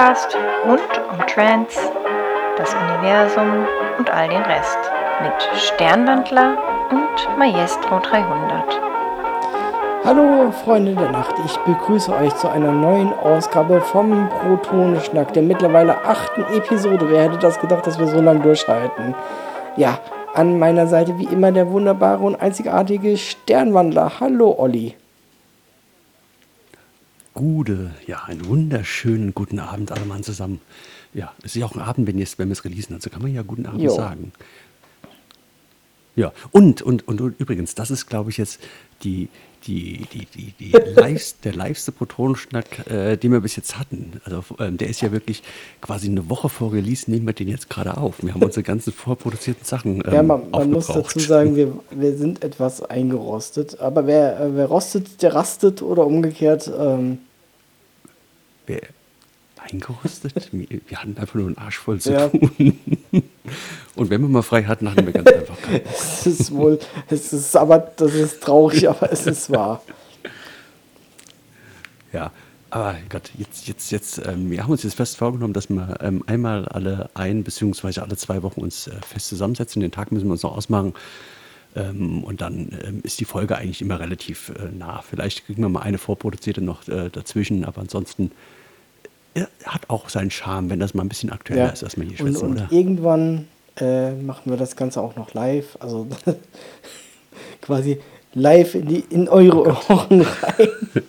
Podcast rund um Trance, das Universum und all den Rest. Mit Sternwandler und Maestro 300. Hallo Freunde der Nacht, ich begrüße euch zu einer neuen Ausgabe vom Protonenschnack, der mittlerweile achten Episode. Wer hätte das gedacht, dass wir so lange durchhalten? Ja, an meiner Seite wie immer der wunderbare und einzigartige Sternwandler. Hallo Olli. Gude, ja, einen wunderschönen guten Abend alle Mann zusammen. Ja, es ist ja auch ein Abend, wenn, jetzt, wenn wir es releasen, also kann man ja guten Abend Jo. sagen. Ja, und, und, und, und übrigens, das ist, glaube ich, jetzt die, die, die, die, die live, der liveste Protonenschnack, äh, den wir bis jetzt hatten. Also ähm, der ist ja wirklich quasi eine Woche vor Release, nehmen wir den jetzt gerade auf. Wir haben unsere ganzen vorproduzierten Sachen ähm, Ja, man, man muss dazu sagen, wir, wir sind etwas eingerostet. Aber wer, äh, wer rostet, der rastet oder umgekehrt. Ähm, Wer eingerostet? wir wir hatten einfach nur einen Arsch voll zu Ja. tun. Und wenn wir mal frei hatten, hatten wir ganz einfach keinen. es ist wohl, es ist aber, das ist traurig, aber es ist wahr. Ja, aber Gott, jetzt, jetzt, jetzt, ähm, wir haben uns jetzt fest vorgenommen, dass wir ähm, einmal alle ein beziehungsweise alle zwei Wochen uns äh, fest zusammensetzen. Den Tag müssen wir uns noch ausmachen. Ähm, und dann ähm, ist die Folge eigentlich immer relativ äh, nah. Vielleicht kriegen wir mal eine vorproduzierte noch äh, dazwischen, aber ansonsten hat auch seinen Charme, wenn das mal ein bisschen aktueller Ja. ist, als wir hier Und, schwitzen, und oder? irgendwann äh, machen wir das Ganze auch noch live. Also quasi live in, die, in eure Ohren rein.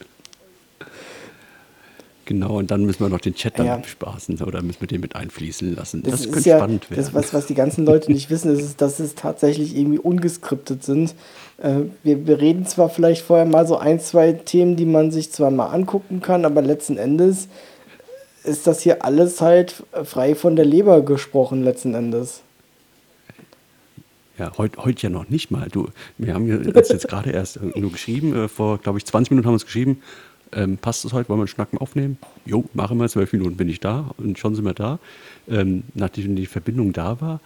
Genau, und dann müssen wir noch den Chat dann Ja. abspaßen oder müssen wir den mit einfließen lassen. Das, ist könnte ja, spannend werden. Das, was, was die ganzen Leute nicht wissen, ist, dass es tatsächlich irgendwie ungeskriptet sind. Äh, wir, wir reden zwar vielleicht vorher mal so ein, zwei Themen, die man sich zwar mal angucken kann, aber letzten Endes ist das hier alles halt frei von der Leber gesprochen, letzten Endes. Ja, heute heut ja noch nicht mal. Du, wir haben ja jetzt, gerade erst äh, nur geschrieben, äh, vor, glaube ich, 20 Minuten haben wir uns geschrieben, ähm, passt es heute, wollen wir einen Schnacken aufnehmen? Jo, machen wir, zwölf Minuten bin ich da und schon sind wir da. Ähm, nachdem die Verbindung da war,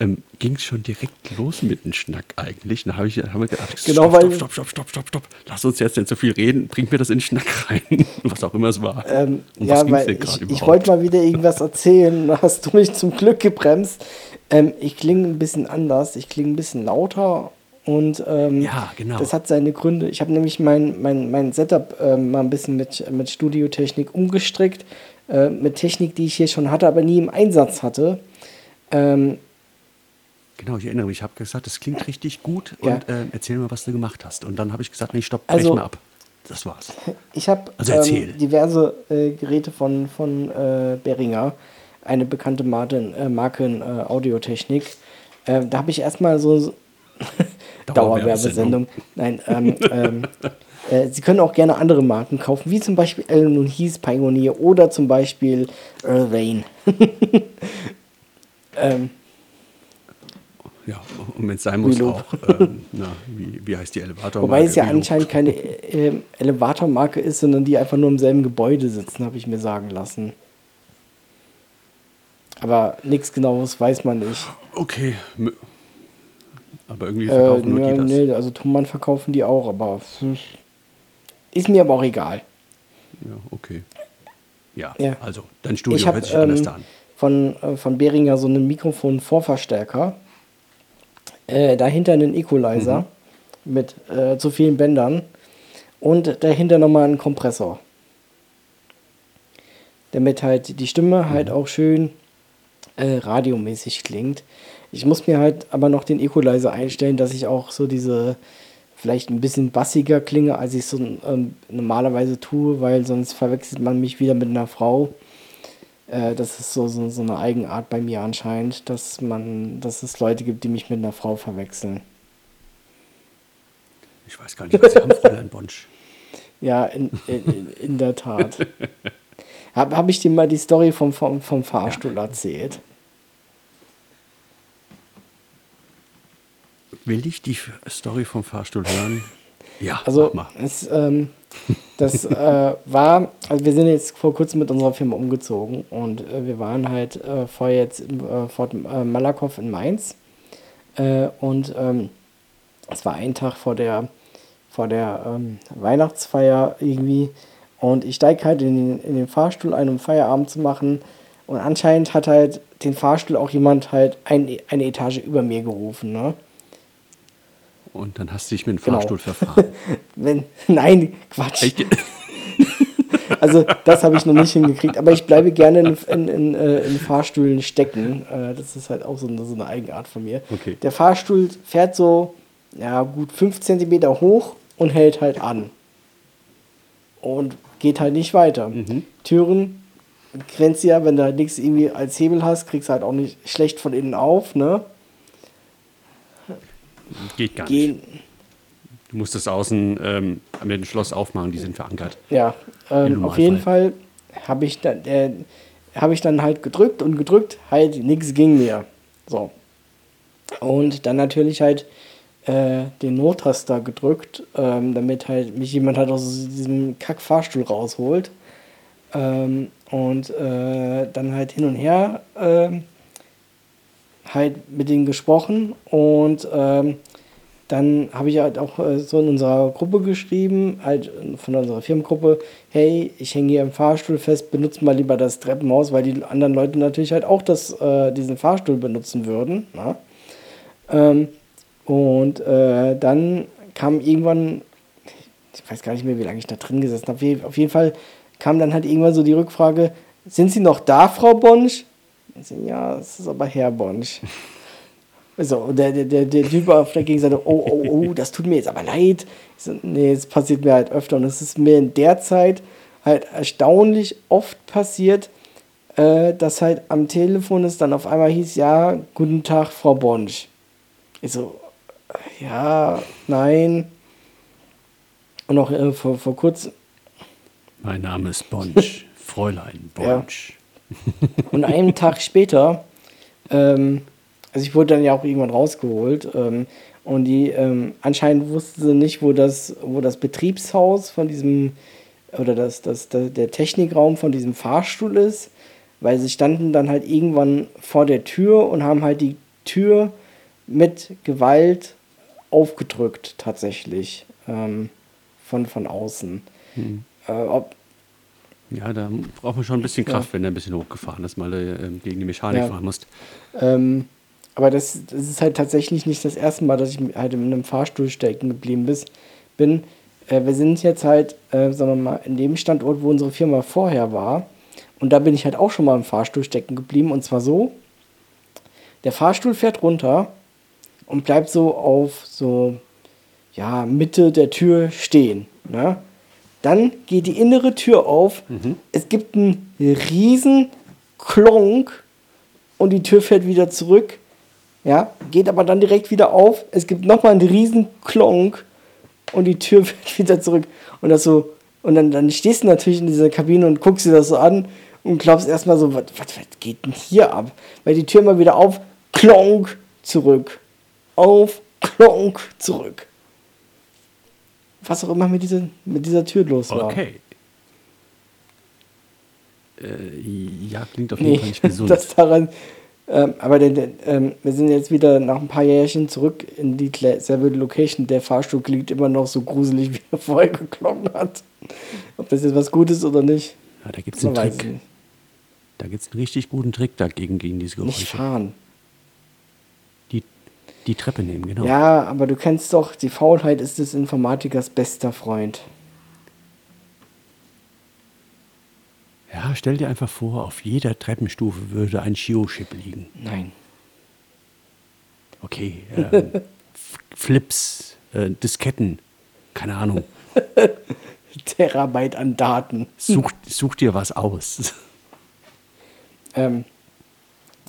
ähm, ging es schon direkt los mit dem Schnack eigentlich. Da hab ich, haben wir gedacht, Genau, stopp, weil- stopp, stopp, stopp, stopp, stopp, lass uns jetzt nicht so viel reden, bringt mir das in den Schnack rein, was auch immer es war. Ähm, ja, weil ich, ich wollte mal wieder irgendwas erzählen, da hast du mich zum Glück gebremst. Ähm, ich klinge ein bisschen anders, ich klinge ein bisschen lauter und ähm, Ja, genau. das hat seine Gründe. Ich habe nämlich mein, mein, mein Setup ähm, mal ein bisschen mit, mit Studiotechnik umgestrickt, äh, mit Technik, die ich hier schon hatte, aber nie im Einsatz hatte. Ähm, Genau, ich erinnere mich, ich habe gesagt, das klingt richtig gut Ja. und äh, erzähl mir, was du gemacht hast. Und dann habe ich gesagt, nee, stopp, Also- mal ab. Das war's. Ich habe Also ähm, diverse äh, Geräte von, von äh, Behringer, eine bekannte Marke, äh, Marke in äh, Audiotechnik. Äh, da habe ich erstmal so Dauerwerbesendung. Nein, ähm, ähm, äh, Sie können auch gerne andere Marken kaufen, wie zum Beispiel Allen und Heath Pioneer oder zum Beispiel Earl Wayne. ähm, Ja, und wenn es sein muss, auch, ähm, na, wie, wie heißt die Elevator? wobei es ja anscheinend keine äh, äh, Elevatormarke ist, sondern die einfach nur im selben Gebäude sitzen, habe ich mir sagen lassen. Aber nichts Genaues weiß man nicht. Okay. Aber irgendwie Äh, verkaufen nur nee, die das. nee, also Thomann verkaufen die auch, aber ist mir aber auch egal. Ja, okay. Ja, Ja. also dein Studio ich habe hört sich anders ähm, an. von, äh, von Behringer so einen Mikrofon-Vorverstärker. Äh, dahinter einen Equalizer Mhm. mit äh, zu vielen Bändern und dahinter nochmal einen Kompressor. Damit halt die Stimme Mhm. halt auch schön äh, radiomäßig klingt. Ich muss mir halt aber noch den Equalizer einstellen, dass ich auch so diese vielleicht ein bisschen bassiger klinge, als ich so ähm, normalerweise tue, weil sonst verwechselt man mich wieder mit einer Frau. Äh, das ist so, so, so eine Eigenart bei mir anscheinend, dass man, dass es Leute gibt, die mich mit einer Frau verwechseln. Ich weiß gar nicht, was sie haben, Fräulein Bonsch. Ja, in, in, in- der Tat. Habe hab ich dir mal die Story vom, vom, vom Fahrstuhl erzählt? Will ich die Story vom Fahrstuhl hören? Ja, Also, es, ähm, das äh, war, also wir sind jetzt vor kurzem mit unserer Firma umgezogen und äh, wir waren halt äh, vorher jetzt im äh, Fort äh, Malakoff in Mainz äh, und ähm, es war ein Tag vor der, vor der ähm, Weihnachtsfeier irgendwie Und ich steige halt in den, in den Fahrstuhl ein, um Feierabend zu machen. Und anscheinend hat halt den Fahrstuhl auch jemand halt ein, eine Etage über mir gerufen. Ne? Und dann hast du dich mit dem Genau. Fahrstuhl verfahren. Wenn, nein, Quatsch. Echt? Also das habe ich noch nicht hingekriegt, aber ich bleibe gerne in, in, in, äh, in Fahrstühlen stecken. Äh, das ist halt auch so eine, so eine Eigenart von mir. Okay. Der Fahrstuhl fährt so ja, gut 5 cm hoch und hält halt an. Und geht halt nicht weiter. Türen grenzt ja, wenn du halt nichts irgendwie als Hebel hast, kriegst du halt auch nicht schlecht von innen auf, ne? Geht gar nicht. Gehen, Du musst das außen ähm, mit dem Schloss aufmachen, die sind verankert. Ja, ähm, auf jeden Fall habe ich, dann, äh, hab ich dann halt gedrückt und gedrückt, halt nichts ging mehr. So. Und dann natürlich halt äh, den Nottaster gedrückt, ähm, damit halt mich jemand halt aus diesem Kack-Fahrstuhl rausholt. Ähm, und äh, dann halt hin und her ähm, halt mit denen gesprochen und ähm, dann habe ich halt auch äh, so in unserer Gruppe geschrieben, halt von unserer Firmengruppe, hey, ich hänge hier im Fahrstuhl fest, benutzt mal lieber das Treppenhaus, weil die anderen Leute natürlich halt auch das, äh, diesen Fahrstuhl benutzen würden. Na? Ähm, und äh, dann kam irgendwann, ich weiß gar nicht mehr, wie lange ich da drin gesessen habe, auf jeden Fall kam dann halt irgendwann so die Rückfrage, sind Sie noch da, Frau Bonsch? Ja, es ist aber Herr Bonsch. So, der, der, der, Typ auf der Gegenseite, oh, oh, oh, das tut mir jetzt aber leid. Ich so, nee, es passiert mir halt öfter und es ist mir in der Zeit halt erstaunlich oft passiert, äh, dass halt am Telefon es dann auf einmal hieß, ja, guten Tag, Frau Bonsch. Ich so, ja, nein. Und auch äh, vor, vor kurzem, Mein Name ist Bonsch, Fräulein Bonsch. Und einen Tag später, ähm, also ich wurde dann ja auch irgendwann rausgeholt ähm, und die ähm, anscheinend wussten sie nicht, wo das, wo das Betriebshaus von diesem oder das, das, der der Technikraum von diesem Fahrstuhl ist, weil sie standen dann halt irgendwann vor der Tür und haben halt die Tür mit Gewalt aufgedrückt tatsächlich ähm, von, von außen. Äh, ob, Ja, da braucht man schon ein bisschen Kraft, wenn der ein bisschen hochgefahren ist, mal äh, gegen die Mechanik Ja. fahren musst. Ähm, aber das, das ist halt tatsächlich nicht das erste Mal, dass ich halt in einem Fahrstuhl stecken geblieben bin. Äh, wir sind jetzt halt, äh, sagen wir mal, in dem Standort, wo unsere Firma vorher war. Und da bin ich halt auch schon mal im Fahrstuhl stecken geblieben. Und zwar so, der Fahrstuhl fährt runter und bleibt so auf so, ja, Mitte der Tür stehen. Ne? Dann geht die innere Tür auf. Es gibt einen riesen Klonk und die Tür fährt wieder zurück. Ja, geht aber dann direkt wieder auf. Es gibt nochmal einen riesen Klonk und die Tür fährt wieder zurück. Und das so, und dann, dann stehst du natürlich in dieser Kabine und guckst dir das so an und glaubst erstmal so, was, was, was geht denn hier ab? Weil die Tür mal wieder auf, Klonk, zurück. Auf, Klonk, zurück. Was auch immer mit dieser, mit dieser Tür los war. Okay. Äh, ja, klingt auf jeden Nee, Fall nicht gesund. das daran. Ähm, aber der, ähm, wir sind jetzt wieder nach ein paar Jährchen zurück in die selbe Location. Der Fahrstuhl klingt immer noch so gruselig, wie er vorher geklungen hat. Ob das jetzt was Gutes oder nicht, ja, da gibt es einen Trick. nicht. Da gibt es einen richtig guten Trick dagegen, gegen diese Nicht Geräusche. fahren. Die, Treppe nehmen, genau. Ja, aber du kennst doch, die Faulheit ist des Informatikers bester Freund. Ja, stell dir einfach vor, auf jeder Treppenstufe würde ein Shio-Chip liegen. Nein. Okay, ähm, Flips, äh, Disketten, keine Ahnung. Terabyte an Daten. Such, such dir was aus. Ähm,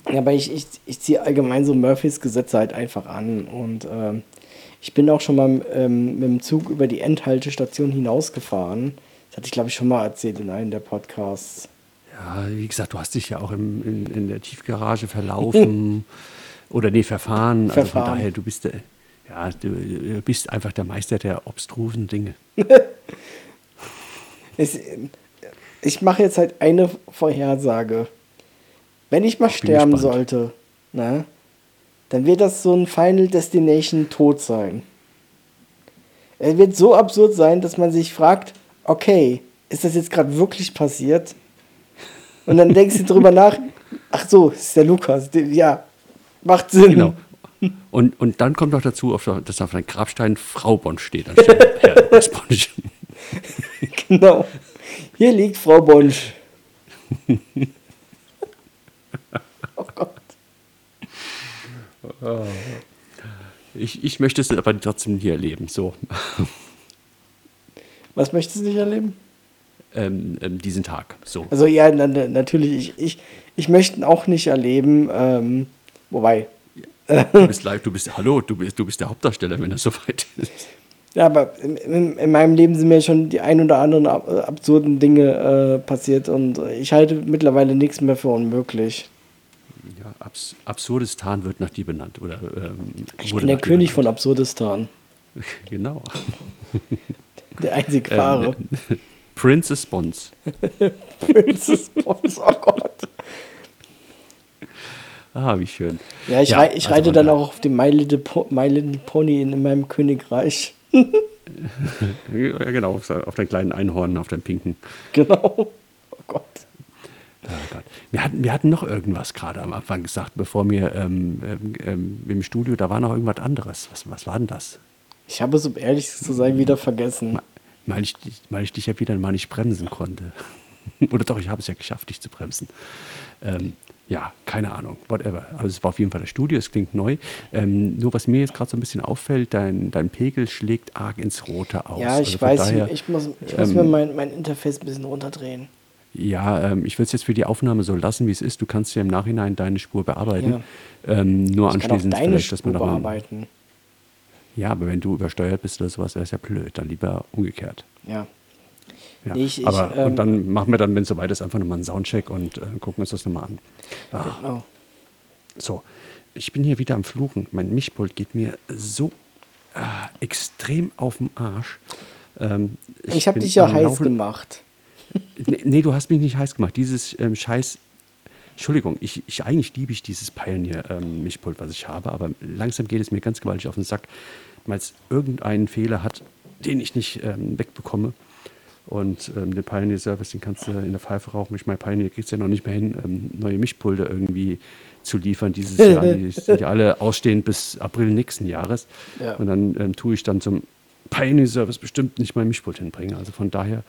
ja, aber ich, ich, ich ziehe allgemein so Murphys Gesetze halt einfach an. Und ähm, ich bin auch schon mal ähm, mit dem Zug über die Endhaltestation hinausgefahren. Das hatte ich, glaube ich, schon mal erzählt in einem der Podcasts. Ja, wie gesagt, du hast dich ja auch im, in, in der Tiefgarage verlaufen oder nee, verfahren. Also von Verfahren. daher, du bist, der, ja, du, bist einfach der Meister der obstrusen Dinge. Es, ich mache jetzt halt eine Vorhersage. Wenn ich mal bin sterben gespannt. sollte, ne, dann wird das so ein Final Destination Tod sein. Er wird so absurd sein, dass man sich fragt, okay, ist das jetzt gerade wirklich passiert? Und dann denkst du drüber nach, ach so, ist der Lukas. Ja, macht Sinn. Genau. Und, und dann kommt noch dazu, dass auf einem Grabstein Frau Bonsch steht, anstatt Herr Bonsch. genau. Hier liegt Frau Bonsch. oh Gott. Ich, ich möchte es aber trotzdem hier erleben. So. Was möchtest du nicht erleben? Ähm, ähm, diesen Tag. So. Also ja, na, natürlich. Ich, ich, ich möchte ihn auch nicht erleben. Ähm, wobei. Du bist live, du bist, hallo, du bist, du bist der Hauptdarsteller, wenn das soweit ist. Ja, aber in, in, in, meinem Leben sind mir schon die ein oder anderen ab, absurden Dinge äh, passiert und ich halte mittlerweile nichts mehr für unmöglich. Ja, Abs Absurdistan wird nach dir benannt. Oder, ähm, ich bin der König von Absurdistan. genau. Der einzig wahre. Ähm, Princess Bonds. Princess Bonds, oh Gott. Ah, wie schön. Ja, ich, ja, rei ich also reite dann auch auf dem My Little, po My Little Pony in, in meinem Königreich. ja, genau, auf deinem kleinen Einhorn, auf deinem pinken. Genau. Oh Gott. Oh Gott. Wir, hatten, wir hatten noch irgendwas gerade am Anfang gesagt, bevor wir ähm, ähm, ähm, im Studio, da war noch irgendwas anderes. Was, was war denn das? Ich habe es, um ehrlich zu sein, wieder vergessen. Weil ich, weil ich dich ja wieder mal nicht bremsen konnte. Oder doch, ich habe es ja geschafft, dich zu bremsen. Ähm, ja, keine Ahnung, whatever. Also es war auf jeden Fall das Studio, es klingt neu. Ähm, nur was mir jetzt gerade so ein bisschen auffällt, dein, dein Pegel schlägt arg ins Rote aus. Ja, ich also weiß, daher, ich muss, ich muss ähm, mir mein, mein Interface ein bisschen runterdrehen. Ja, ähm, ich würde es jetzt für die Aufnahme so lassen, wie es ist. Du kannst ja im Nachhinein deine Spur bearbeiten. Ja. Ähm, nur ich anschließend kann auch deine Spur bearbeiten. Ja, aber wenn du übersteuert bist oder sowas, wäre es ja blöd. Dann lieber umgekehrt. Ja. Ja. Ich, aber ähm, und dann machen wir dann, wenn es soweit ist, einfach nochmal einen Soundcheck und äh, gucken uns das nochmal an. Ah. Genau. So, ich bin hier wieder am Fluchen. Mein Mischpult geht mir so äh, extrem auf den Arsch. Ähm, ich, ich habe dich ja heiß gemacht. Nee, du hast mich nicht heiß gemacht. Dieses ähm, Scheiß. Entschuldigung, ich, ich eigentlich liebe ich dieses Pioneer-Mischpult, ähm, was ich habe, aber langsam geht es mir ganz gewaltig auf den Sack, weil es irgendeinen Fehler hat, den ich nicht ähm, wegbekomme. Und ähm, den Pioneer Service, den kannst du in der Pfeife rauchen. Ich meine, Pioneer kriegst du ja noch nicht mehr hin, ähm, neue Mischpulver irgendwie zu liefern dieses Jahr. Die sind ja alle ausstehend bis April nächsten Jahres. Ja. Und dann ähm, tue ich dann zum Pioneer Service bestimmt nicht mein Mischpult hinbringen. Also von daher,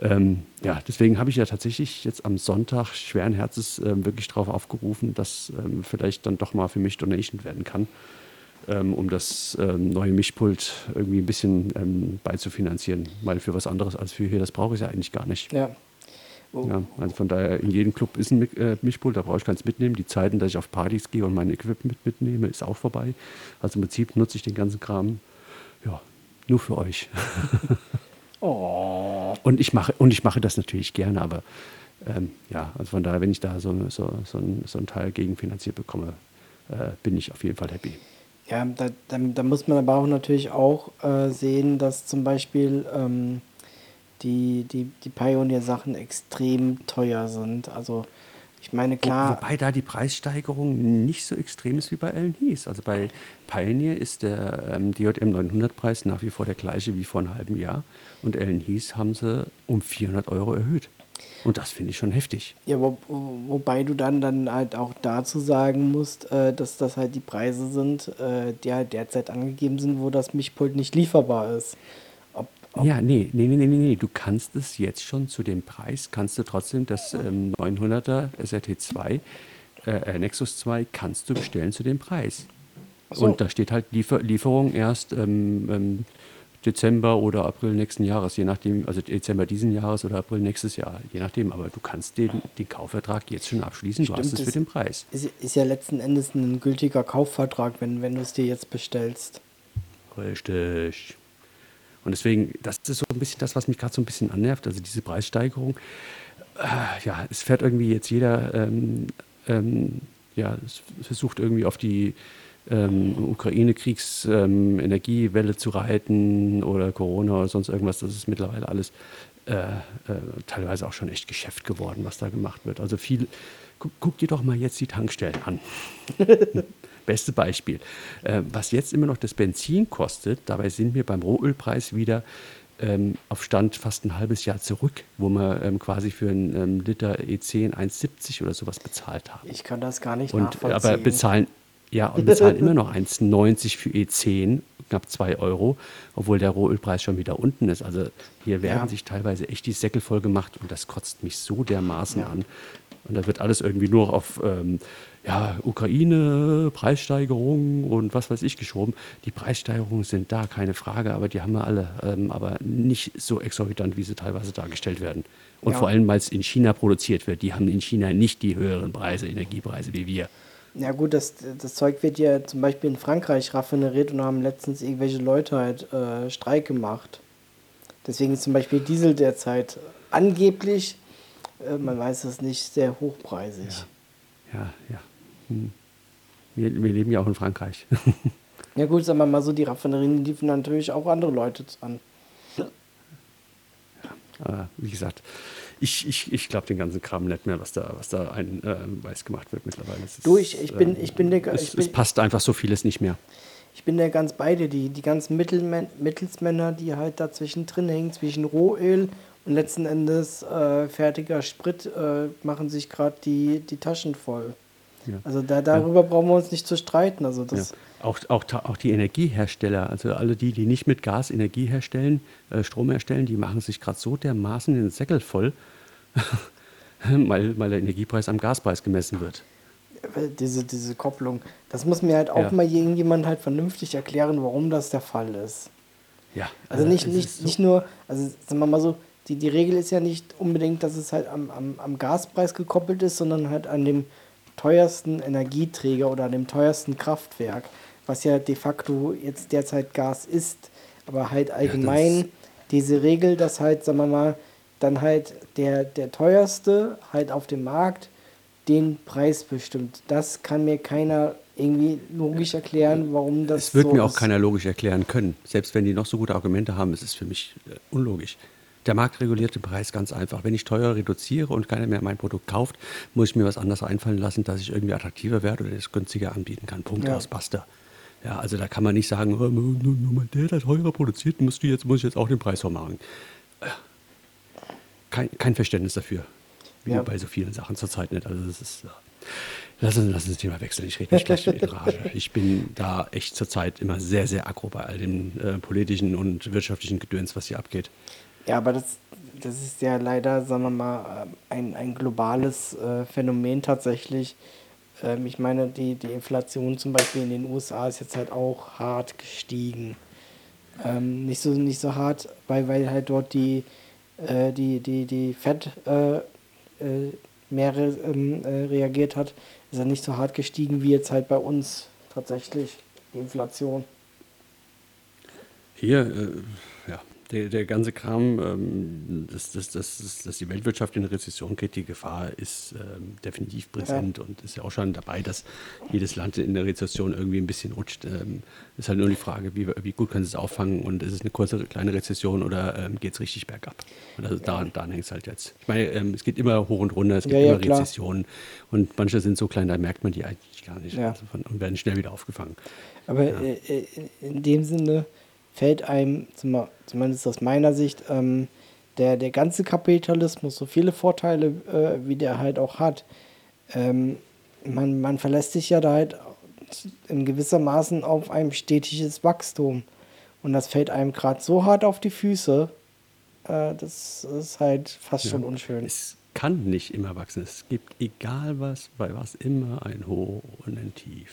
ähm, ja, deswegen habe ich ja tatsächlich jetzt am Sonntag schweren Herzens ähm, wirklich darauf aufgerufen, dass ähm, vielleicht dann doch mal für mich Donation werden kann ähm, um das ähm, neue Mischpult irgendwie ein bisschen ähm, beizufinanzieren. Weil für was anderes als für hier, das brauche ich ja eigentlich gar nicht. Ja. Oh. ja. Also von daher, in jedem Club ist ein äh, Mischpult, da brauche ich keins mitnehmen. Die Zeiten, dass ich auf Partys gehe und mein Equipment mitnehme, ist auch vorbei. Also im Prinzip nutze ich den ganzen Kram ja, nur für euch. oh. Und ich mache, und ich mache das natürlich gerne, aber ähm, ja, also von daher, wenn ich da so, so, so, ein, so ein Teil gegenfinanziert bekomme, äh, bin ich auf jeden Fall happy. Ja, da, da, da, muss man aber auch natürlich auch äh, sehen, dass zum Beispiel ähm, die, die, die Pioneer-Sachen extrem teuer sind. Also ich meine, klar. Wobei da die Preissteigerung nicht so extrem ist wie bei Allen Heath. Also bei Pioneer ist der ähm, DJM 900 Preis nach wie vor der gleiche wie vor einem halben Jahr. Und Allen Heath haben sie um 400 Euro erhöht. Und das finde ich schon heftig. Ja, wo, wobei du dann, dann halt auch dazu sagen musst, äh, dass das halt die Preise sind, äh, die halt derzeit angegeben sind, wo das Mischpult nicht lieferbar ist. Ja, nee, nee, nee, nee, nee, du kannst es jetzt schon zu dem Preis, kannst du trotzdem das ähm, 900er SRT2, äh, äh, Nexus 2, kannst du bestellen zu dem Preis. So. Und da steht halt Liefer Lieferung erst ähm, ähm, Dezember oder April nächsten Jahres, je nachdem, also Dezember diesen Jahres oder April nächstes Jahr, je nachdem. Aber du kannst den, den Kaufvertrag jetzt schon abschließen, Stimmt, du hast es für den Preis. Ist, ist ja letzten Endes ein gültiger Kaufvertrag, wenn, wenn du es dir jetzt bestellst. Richtig. Und deswegen, das ist so ein bisschen das, was mich gerade so ein bisschen annervt, also diese Preissteigerung. Äh, ja, es fährt irgendwie jetzt jeder, ähm, ähm, ja, versucht irgendwie auf die ähm, Ukraine-Kriegs-Energiewelle ähm, zu reiten oder Corona oder sonst irgendwas. Das ist mittlerweile alles äh, äh, teilweise auch schon echt Geschäft geworden, was da gemacht wird. Also viel, guck, guck dir doch mal jetzt die Tankstellen an. Beste Beispiel. Äh, was jetzt immer noch das Benzin kostet, dabei sind wir beim Rohölpreis wieder ähm, auf Stand fast ein halbes Jahr zurück, wo wir ähm, quasi für einen ähm, Liter E10 1,70 oder sowas bezahlt haben. Ich kann das gar nicht und, nachvollziehen. Aber bezahlen, ja, und bezahlen immer noch 1,90 für E10, knapp 2 Euro, obwohl der Rohölpreis schon wieder unten ist. Also hier werden Ja. sich teilweise echt die Säckel voll gemacht und das kotzt mich so dermaßen Ja. an. Und da wird alles irgendwie nur auf ähm, ja, Ukraine, Preissteigerung und was weiß ich geschoben. Die Preissteigerungen sind da, keine Frage, aber die haben wir alle, ähm, aber nicht so exorbitant, wie sie teilweise dargestellt werden. Und Ja. vor allem, weil es in China produziert wird. Die haben in China nicht die höheren Preise, Energiepreise wie wir. Ja gut, das, das Zeug wird ja zum Beispiel in Frankreich raffineriert und haben letztens irgendwelche Leute halt äh, Streik gemacht. Deswegen ist zum Beispiel Diesel derzeit angeblich, äh, man weiß es nicht, sehr hochpreisig. Ja, ja. Hm. Wir, wir leben ja auch in Frankreich. Ja, gut, sagen wir mal so, die Raffinerien die liefern natürlich auch andere Leute an. Aber wie gesagt, ich, ich, ich glaube den ganzen Kram nicht mehr, was da, was da ein äh, weiß gemacht wird mittlerweile. Es Du, ich- ich bin- ich bin der- es, bin- es passt einfach so vieles nicht mehr. Ich bin da ganz bei dir, die, die ganzen Mittelmän Mittelsmänner, die halt dazwischen drin hängen, zwischen Rohöl und letzten Endes äh, fertiger Sprit, äh, machen sich gerade die, die Taschen voll. Ja. Also da, darüber brauchen wir uns nicht zu streiten. Also Ja. das, Auch, auch, ta- auch die Energiehersteller, also alle die, die nicht mit Gas Energie herstellen, äh, Strom herstellen, die machen sich gerade so dermaßen den Säckel voll, weil, weil der Energiepreis am Gaspreis gemessen wird. diese, diese Kopplung, das muss mir halt auch Ja. mal irgendjemand halt vernünftig erklären, warum das der Fall ist. Ja, Also nicht, es nicht, ist so- nicht nur, also sagen wir mal so, die, die Regel ist ja nicht unbedingt, dass es halt am, am, am Gaspreis gekoppelt ist, sondern halt an dem teuersten Energieträger oder dem teuersten Kraftwerk, was ja de facto jetzt derzeit Gas ist. Aber halt allgemein diese Regel, dass halt, sagen wir mal, dann halt der, der teuerste halt auf dem Markt den Preis bestimmt. Das kann mir keiner irgendwie logisch erklären, warum das Es wird so mir auch ist. keiner logisch erklären können. Selbst wenn die noch so gute Argumente haben, es ist für mich äh, unlogisch. Der Markt reguliert den Preis ganz einfach. Wenn ich teuer reduziere und keiner mehr mein Produkt kauft, muss ich mir was anderes einfallen lassen, dass ich irgendwie attraktiver werde oder es günstiger anbieten kann. Punkt Ja. aus, basta. Ja, also da kann man nicht sagen, oh, nur, nur der, der teurer produziert, musst du jetzt, muss ich jetzt auch den Preis. Äh, Kein, kein Verständnis dafür. Wie Ja. bei so vielen Sachen zurzeit nicht. Also das ist. Ja. Lass uns, lass uns das Thema wechseln. Ich rede mich gleich in Rage. Ich bin da echt zurzeit immer sehr, sehr aggro bei all dem äh, politischen und wirtschaftlichen Gedöns, was hier abgeht. Ja, aber das, das ist ja leider, sagen wir mal, ähm, ein, ein globales äh, Phänomen tatsächlich. Ähm, ich meine, die, die Inflation zum Beispiel in den USA ist jetzt halt auch hart gestiegen. Ähm, nicht, so, nicht so hart, weil, weil halt dort die, äh, die, die, die Fed äh, äh, mehr re, ähm, äh, reagiert hat, ist er nicht so hart gestiegen wie jetzt halt bei uns tatsächlich die Inflation. Hier, äh, ja, der, der ganze Kram, ähm, dass, dass, dass, dass, die Weltwirtschaft in eine Rezession geht, die Gefahr ist ähm, definitiv präsent und ist ja auch schon dabei, dass jedes Land in der Rezession irgendwie ein bisschen rutscht. Ähm, ist halt nur die Frage, wie, wie gut können sie es auffangen und ist es eine kurze, kleine Rezession oder ähm, geht es richtig bergab? Und also daran, daran hängt es halt jetzt. Ich meine, ähm, es geht immer hoch und runter, es gibt Ja, ja, immer. Rezessionen und manche sind so klein, da merkt man die eigentlich gar nicht Ja. also von, und werden schnell wieder aufgefangen. Aber äh, äh, in dem Sinne fällt einem, zum- zumindest aus meiner Sicht, ähm, der, der ganze Kapitalismus, so viele Vorteile, äh, wie der halt auch hat, ähm, man, man verlässt sich ja da halt in gewissermaßen auf ein stetiges Wachstum. Und das fällt einem gerade so hart auf die Füße, äh, das ist halt fast schon unschön. Es kann nicht immer wachsen. Es gibt, egal was, bei was immer ein Hoch und ein Tief.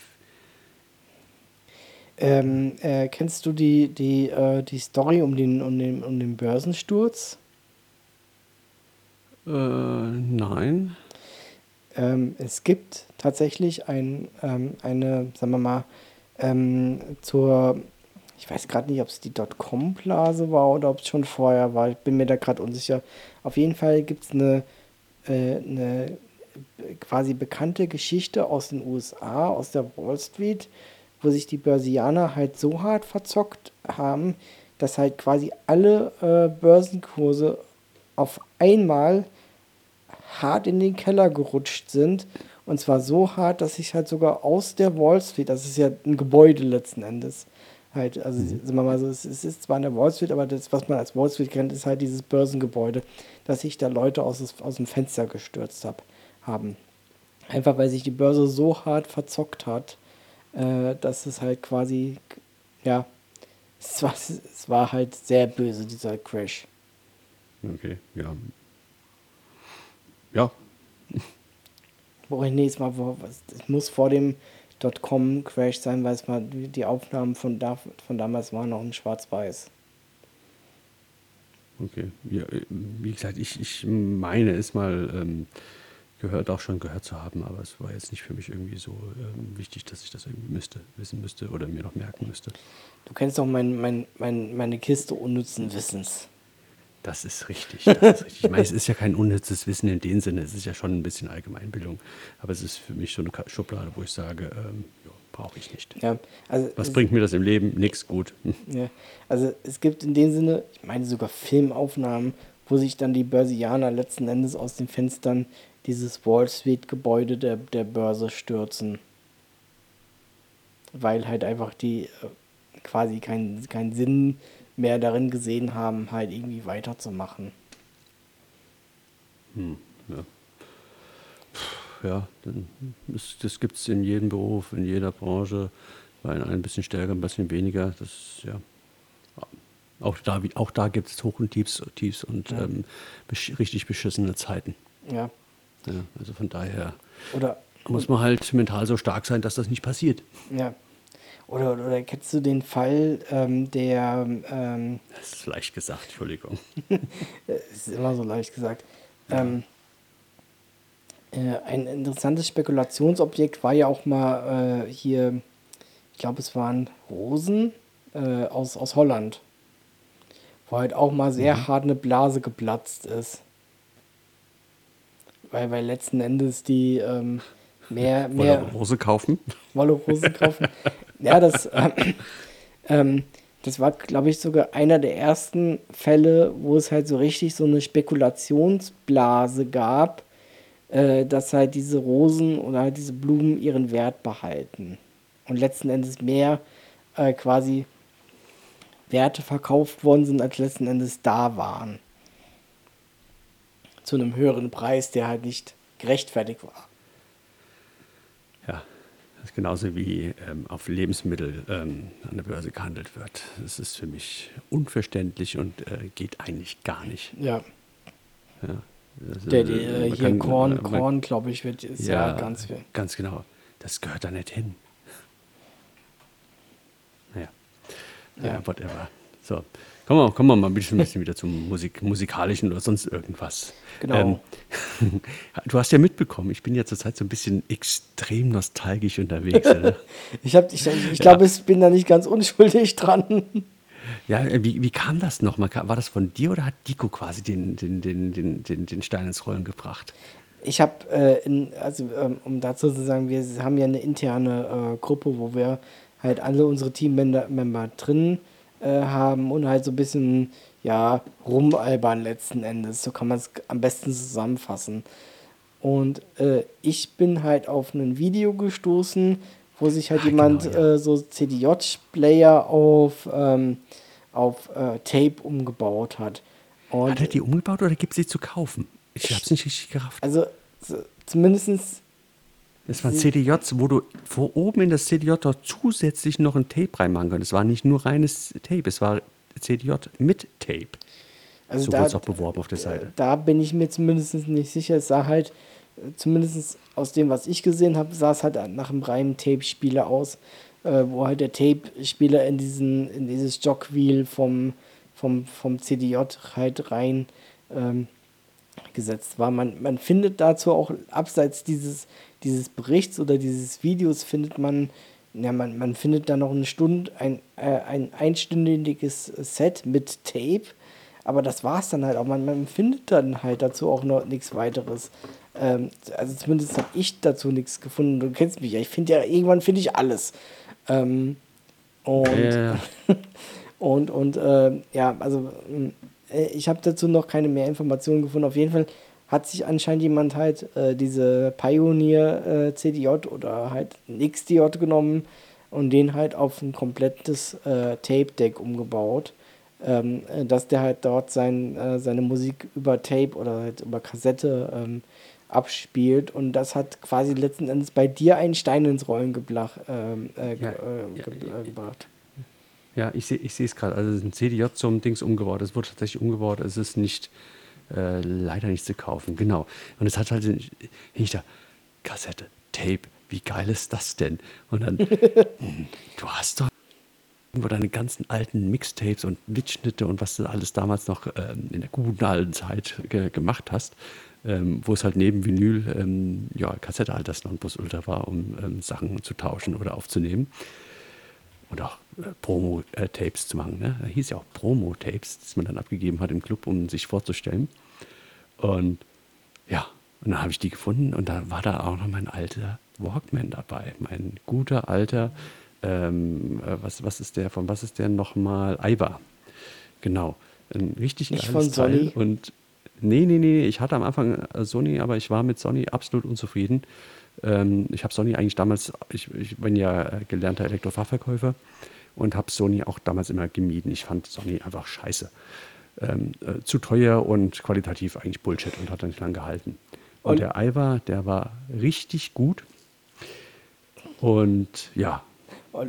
Ähm, äh, kennst du die, die, äh, die Story um den, um, den, um den Börsensturz? Äh, nein. Ähm, es gibt tatsächlich ein, ähm, eine, sagen wir mal, ähm, zur, ich weiß gerade nicht, ob es die Dotcom-Blase war oder ob es schon vorher war, ich bin mir da gerade unsicher. Auf jeden Fall gibt es eine, äh, eine quasi bekannte Geschichte aus den USA, aus der Wall Street, wo sich die Börsianer halt so hart verzockt haben, dass halt quasi alle äh, Börsenkurse auf einmal hart in den Keller gerutscht sind. Und zwar so hart, dass sich halt sogar aus der Wall Street, das ist ja ein Gebäude letzten Endes, Halt, also sind wir mal so, es ist zwar in der Wall Street, aber das, was man als Wall Street kennt, ist halt dieses Börsengebäude, dass sich da Leute aus, aus dem Fenster gestürzt hab, haben. Einfach weil sich die Börse so hart verzockt hat, äh, dass es halt quasi, ja, es war, es war halt sehr böse, dieser Crash. Okay, ja. Ja, Wo ich nächstes Mal, wo, was- es muss vor dem Dotcom-Crash sein, weil es mal die die Aufnahmen von, da, von damals waren noch in Schwarz-Weiß. okay. Ja, äh, wie gesagt, ich, ich meine es mal ähm, gehört, auch schon gehört zu haben, aber es war jetzt nicht für mich irgendwie so ähm, wichtig, dass ich das irgendwie müsste, wissen müsste oder mir noch merken müsste. Du kennst doch mein, mein, mein, meine Kiste unnützen Wissens. Das ist richtig. Das ist richtig. Ich meine, es ist ja kein unnützes Wissen in dem Sinne, es ist ja schon ein bisschen Allgemeinbildung, aber es ist für mich so eine Schublade, wo ich sage, ähm, ja, brauche ich nicht. Ja, also Was bringt mir das im Leben? Nix gut. Ja, also es gibt in dem Sinne, ich meine sogar Filmaufnahmen, wo sich dann die Börsianer letzten Endes aus den Fenstern dieses Wall Street Gebäude der, der Börse stürzen. Weil halt einfach die äh, quasi keinen keinen Sinn mehr darin gesehen haben, halt irgendwie weiterzumachen. Hm, ja. Puh, ja, dann ist, das gibt es in jedem Beruf, in jeder Branche, bei einem ein bisschen stärker, ein bisschen weniger. Das, ja. Auch da, wie- auch da gibt es Hoch- und Tiefs, Tiefs und Ja. ähm, besch richtig beschissene Zeiten. Ja. Ja, also von daher Oder muss man halt mental so stark sein, dass das nicht passiert. Ja. Oder, oder kennst du den Fall, ähm, der, ähm, Das ist leicht gesagt, Entschuldigung. es ist immer so leicht gesagt, ähm, äh, ein interessantes Spekulationsobjekt war ja auch mal äh, hier, ich glaube, es waren Rosen äh, aus, aus Holland, wo halt auch mal sehr hart eine Blase geplatzt ist. Weil, weil letzten Endes die ähm, mehr, mehr. Rose kaufen. Wolle Hosen kaufen. ja, das, ähm, ähm, das war, glaube ich, sogar einer der ersten Fälle, wo es halt so richtig so eine Spekulationsblase gab, äh, dass halt diese Rosen oder halt diese Blumen ihren Wert behalten. Und letzten Endes mehr äh, quasi Werte verkauft worden sind, als letzten Endes da waren. Zu einem höheren Preis, der halt nicht gerechtfertigt war. Ja, das ist genauso wie ähm, auf Lebensmittel ähm, an der Börse gehandelt wird. Das ist für mich unverständlich und äh, geht eigentlich gar nicht. Ja. Ja, das, Der, äh, die, äh, man hier kann- Korn, man- Korn glaube ich, wird ist ja, Ja, ganz viel. ganz genau. Das gehört da nicht hin. Naja, ja, Ja. whatever. So, kommen wir, kommen wir mal ein bisschen, ein bisschen wieder zum Musik, musikalischen oder sonst irgendwas. Genau. Ähm, du hast ja mitbekommen, ich bin ja zurzeit so ein bisschen extrem nostalgisch unterwegs. Ich, hab, ich, ich glaube, ich bin da nicht ganz unschuldig dran. Ja, äh, wie, wie kam das nochmal? War das von dir oder hat Dico quasi den, den, den, den, den, den Stein ins Rollen gebracht? Ich habe, äh, also ähm, um dazu zu sagen, wir haben ja eine interne äh, Gruppe, wo wir halt alle unsere Teammember Member drin äh, haben und halt so ein bisschen, ja, rumalbern letzten Endes. So kann man es am besten zusammenfassen. Und äh, ich bin halt auf ein Video gestoßen, wo sich halt Ah, jemand genau, ja. äh, so CDJ-Player auf, ähm, auf äh, Tape umgebaut hat. Und Hat er die umgebaut oder gibt es sie zu kaufen? Ich habe es nicht richtig gerafft. also z- zumindestens Es waren CDJs, wo du vor oben in das CDJ dort zusätzlich noch ein Tape reinmachen konntest. Es war nicht nur reines Tape, es war CDJ mit Tape. Also so da- wurde es auch beworben auf der Seite. Da bin ich mir zumindest nicht sicher. Es sah halt, zumindest aus dem, was ich gesehen habe, sah es halt nach einem reinen Tape-Spieler aus, äh, wo halt der Tape-Spieler in, diesen, in dieses Jogwheel vom, vom, vom CDJ halt rein ähm, gesetzt war. Man, man findet dazu auch abseits dieses, dieses Berichts oder dieses Videos findet man, ja, man, man findet da noch eine Stunde, ein, äh, ein einstündiges Set mit Tape, aber das war es dann halt auch. Man, man findet dann halt dazu auch noch nichts weiteres. Ähm, also zumindest habe ich dazu nichts gefunden. Du kennst mich ja. Ich finde ja, irgendwann finde ich alles. Ähm, und Ja, und, und äh, ja, also äh, ich habe dazu noch keine mehr Informationen gefunden. Auf jeden Fall hat sich anscheinend jemand halt äh, diese Pioneer äh, CDJ oder halt ein XDJ genommen, und den halt auf ein komplettes äh, Tape-Deck umgebaut, ähm, äh, dass der halt dort sein, äh, seine Musik über Tape oder halt über Kassette ähm, abspielt und das hat quasi letzten Endes bei dir einen Stein ins Rollen geblach, ähm, äh, Ja, äh, ja, ge ja, gebracht. Ja, ich sehe ich es gerade. Also es ist ein CDJ zum Dings umgebaut. Es wurde tatsächlich umgebaut. Es ist nicht äh, leider nicht zu kaufen. Genau. Und es hat halt den- ich da Kassette, Tape. Wie geil ist das denn? Und dann, hm, du hast doch irgendwo deine ganzen alten Mixtapes und Mitschnitte und was du alles damals noch ähm, in der guten alten Zeit ge gemacht hast, ähm, wo es halt neben Vinyl ähm, ja, Kassette halt das Nonplusultra war, um ähm, Sachen zu tauschen oder aufzunehmen und auch äh, Promo-Tapes zu machen. Ne? Da hieß ja auch Promo-Tapes, das man dann abgegeben hat im Club, um sich vorzustellen. Und ja, und dann habe ich die gefunden und da war da auch noch mein alter Walkman dabei. Mein guter alter, ähm, äh, was, was ist der, von was ist der nochmal? Aiwa. Genau. Ein richtig Nicht geiles von Sony? Teil. Und nee, nee, nee, ich hatte am Anfang äh, Sony, aber ich war mit Sony absolut unzufrieden. Ähm, ich habe Sony eigentlich damals, ich, ich bin ja äh, gelernter Elektrofachverkäufer und habe Sony auch damals immer gemieden. Ich fand Sony einfach scheiße. Ähm, äh, zu teuer und qualitativ eigentlich Bullshit und hat dann nicht lange gehalten. Und, Und- der Aiwa, der war richtig gut. Und ja,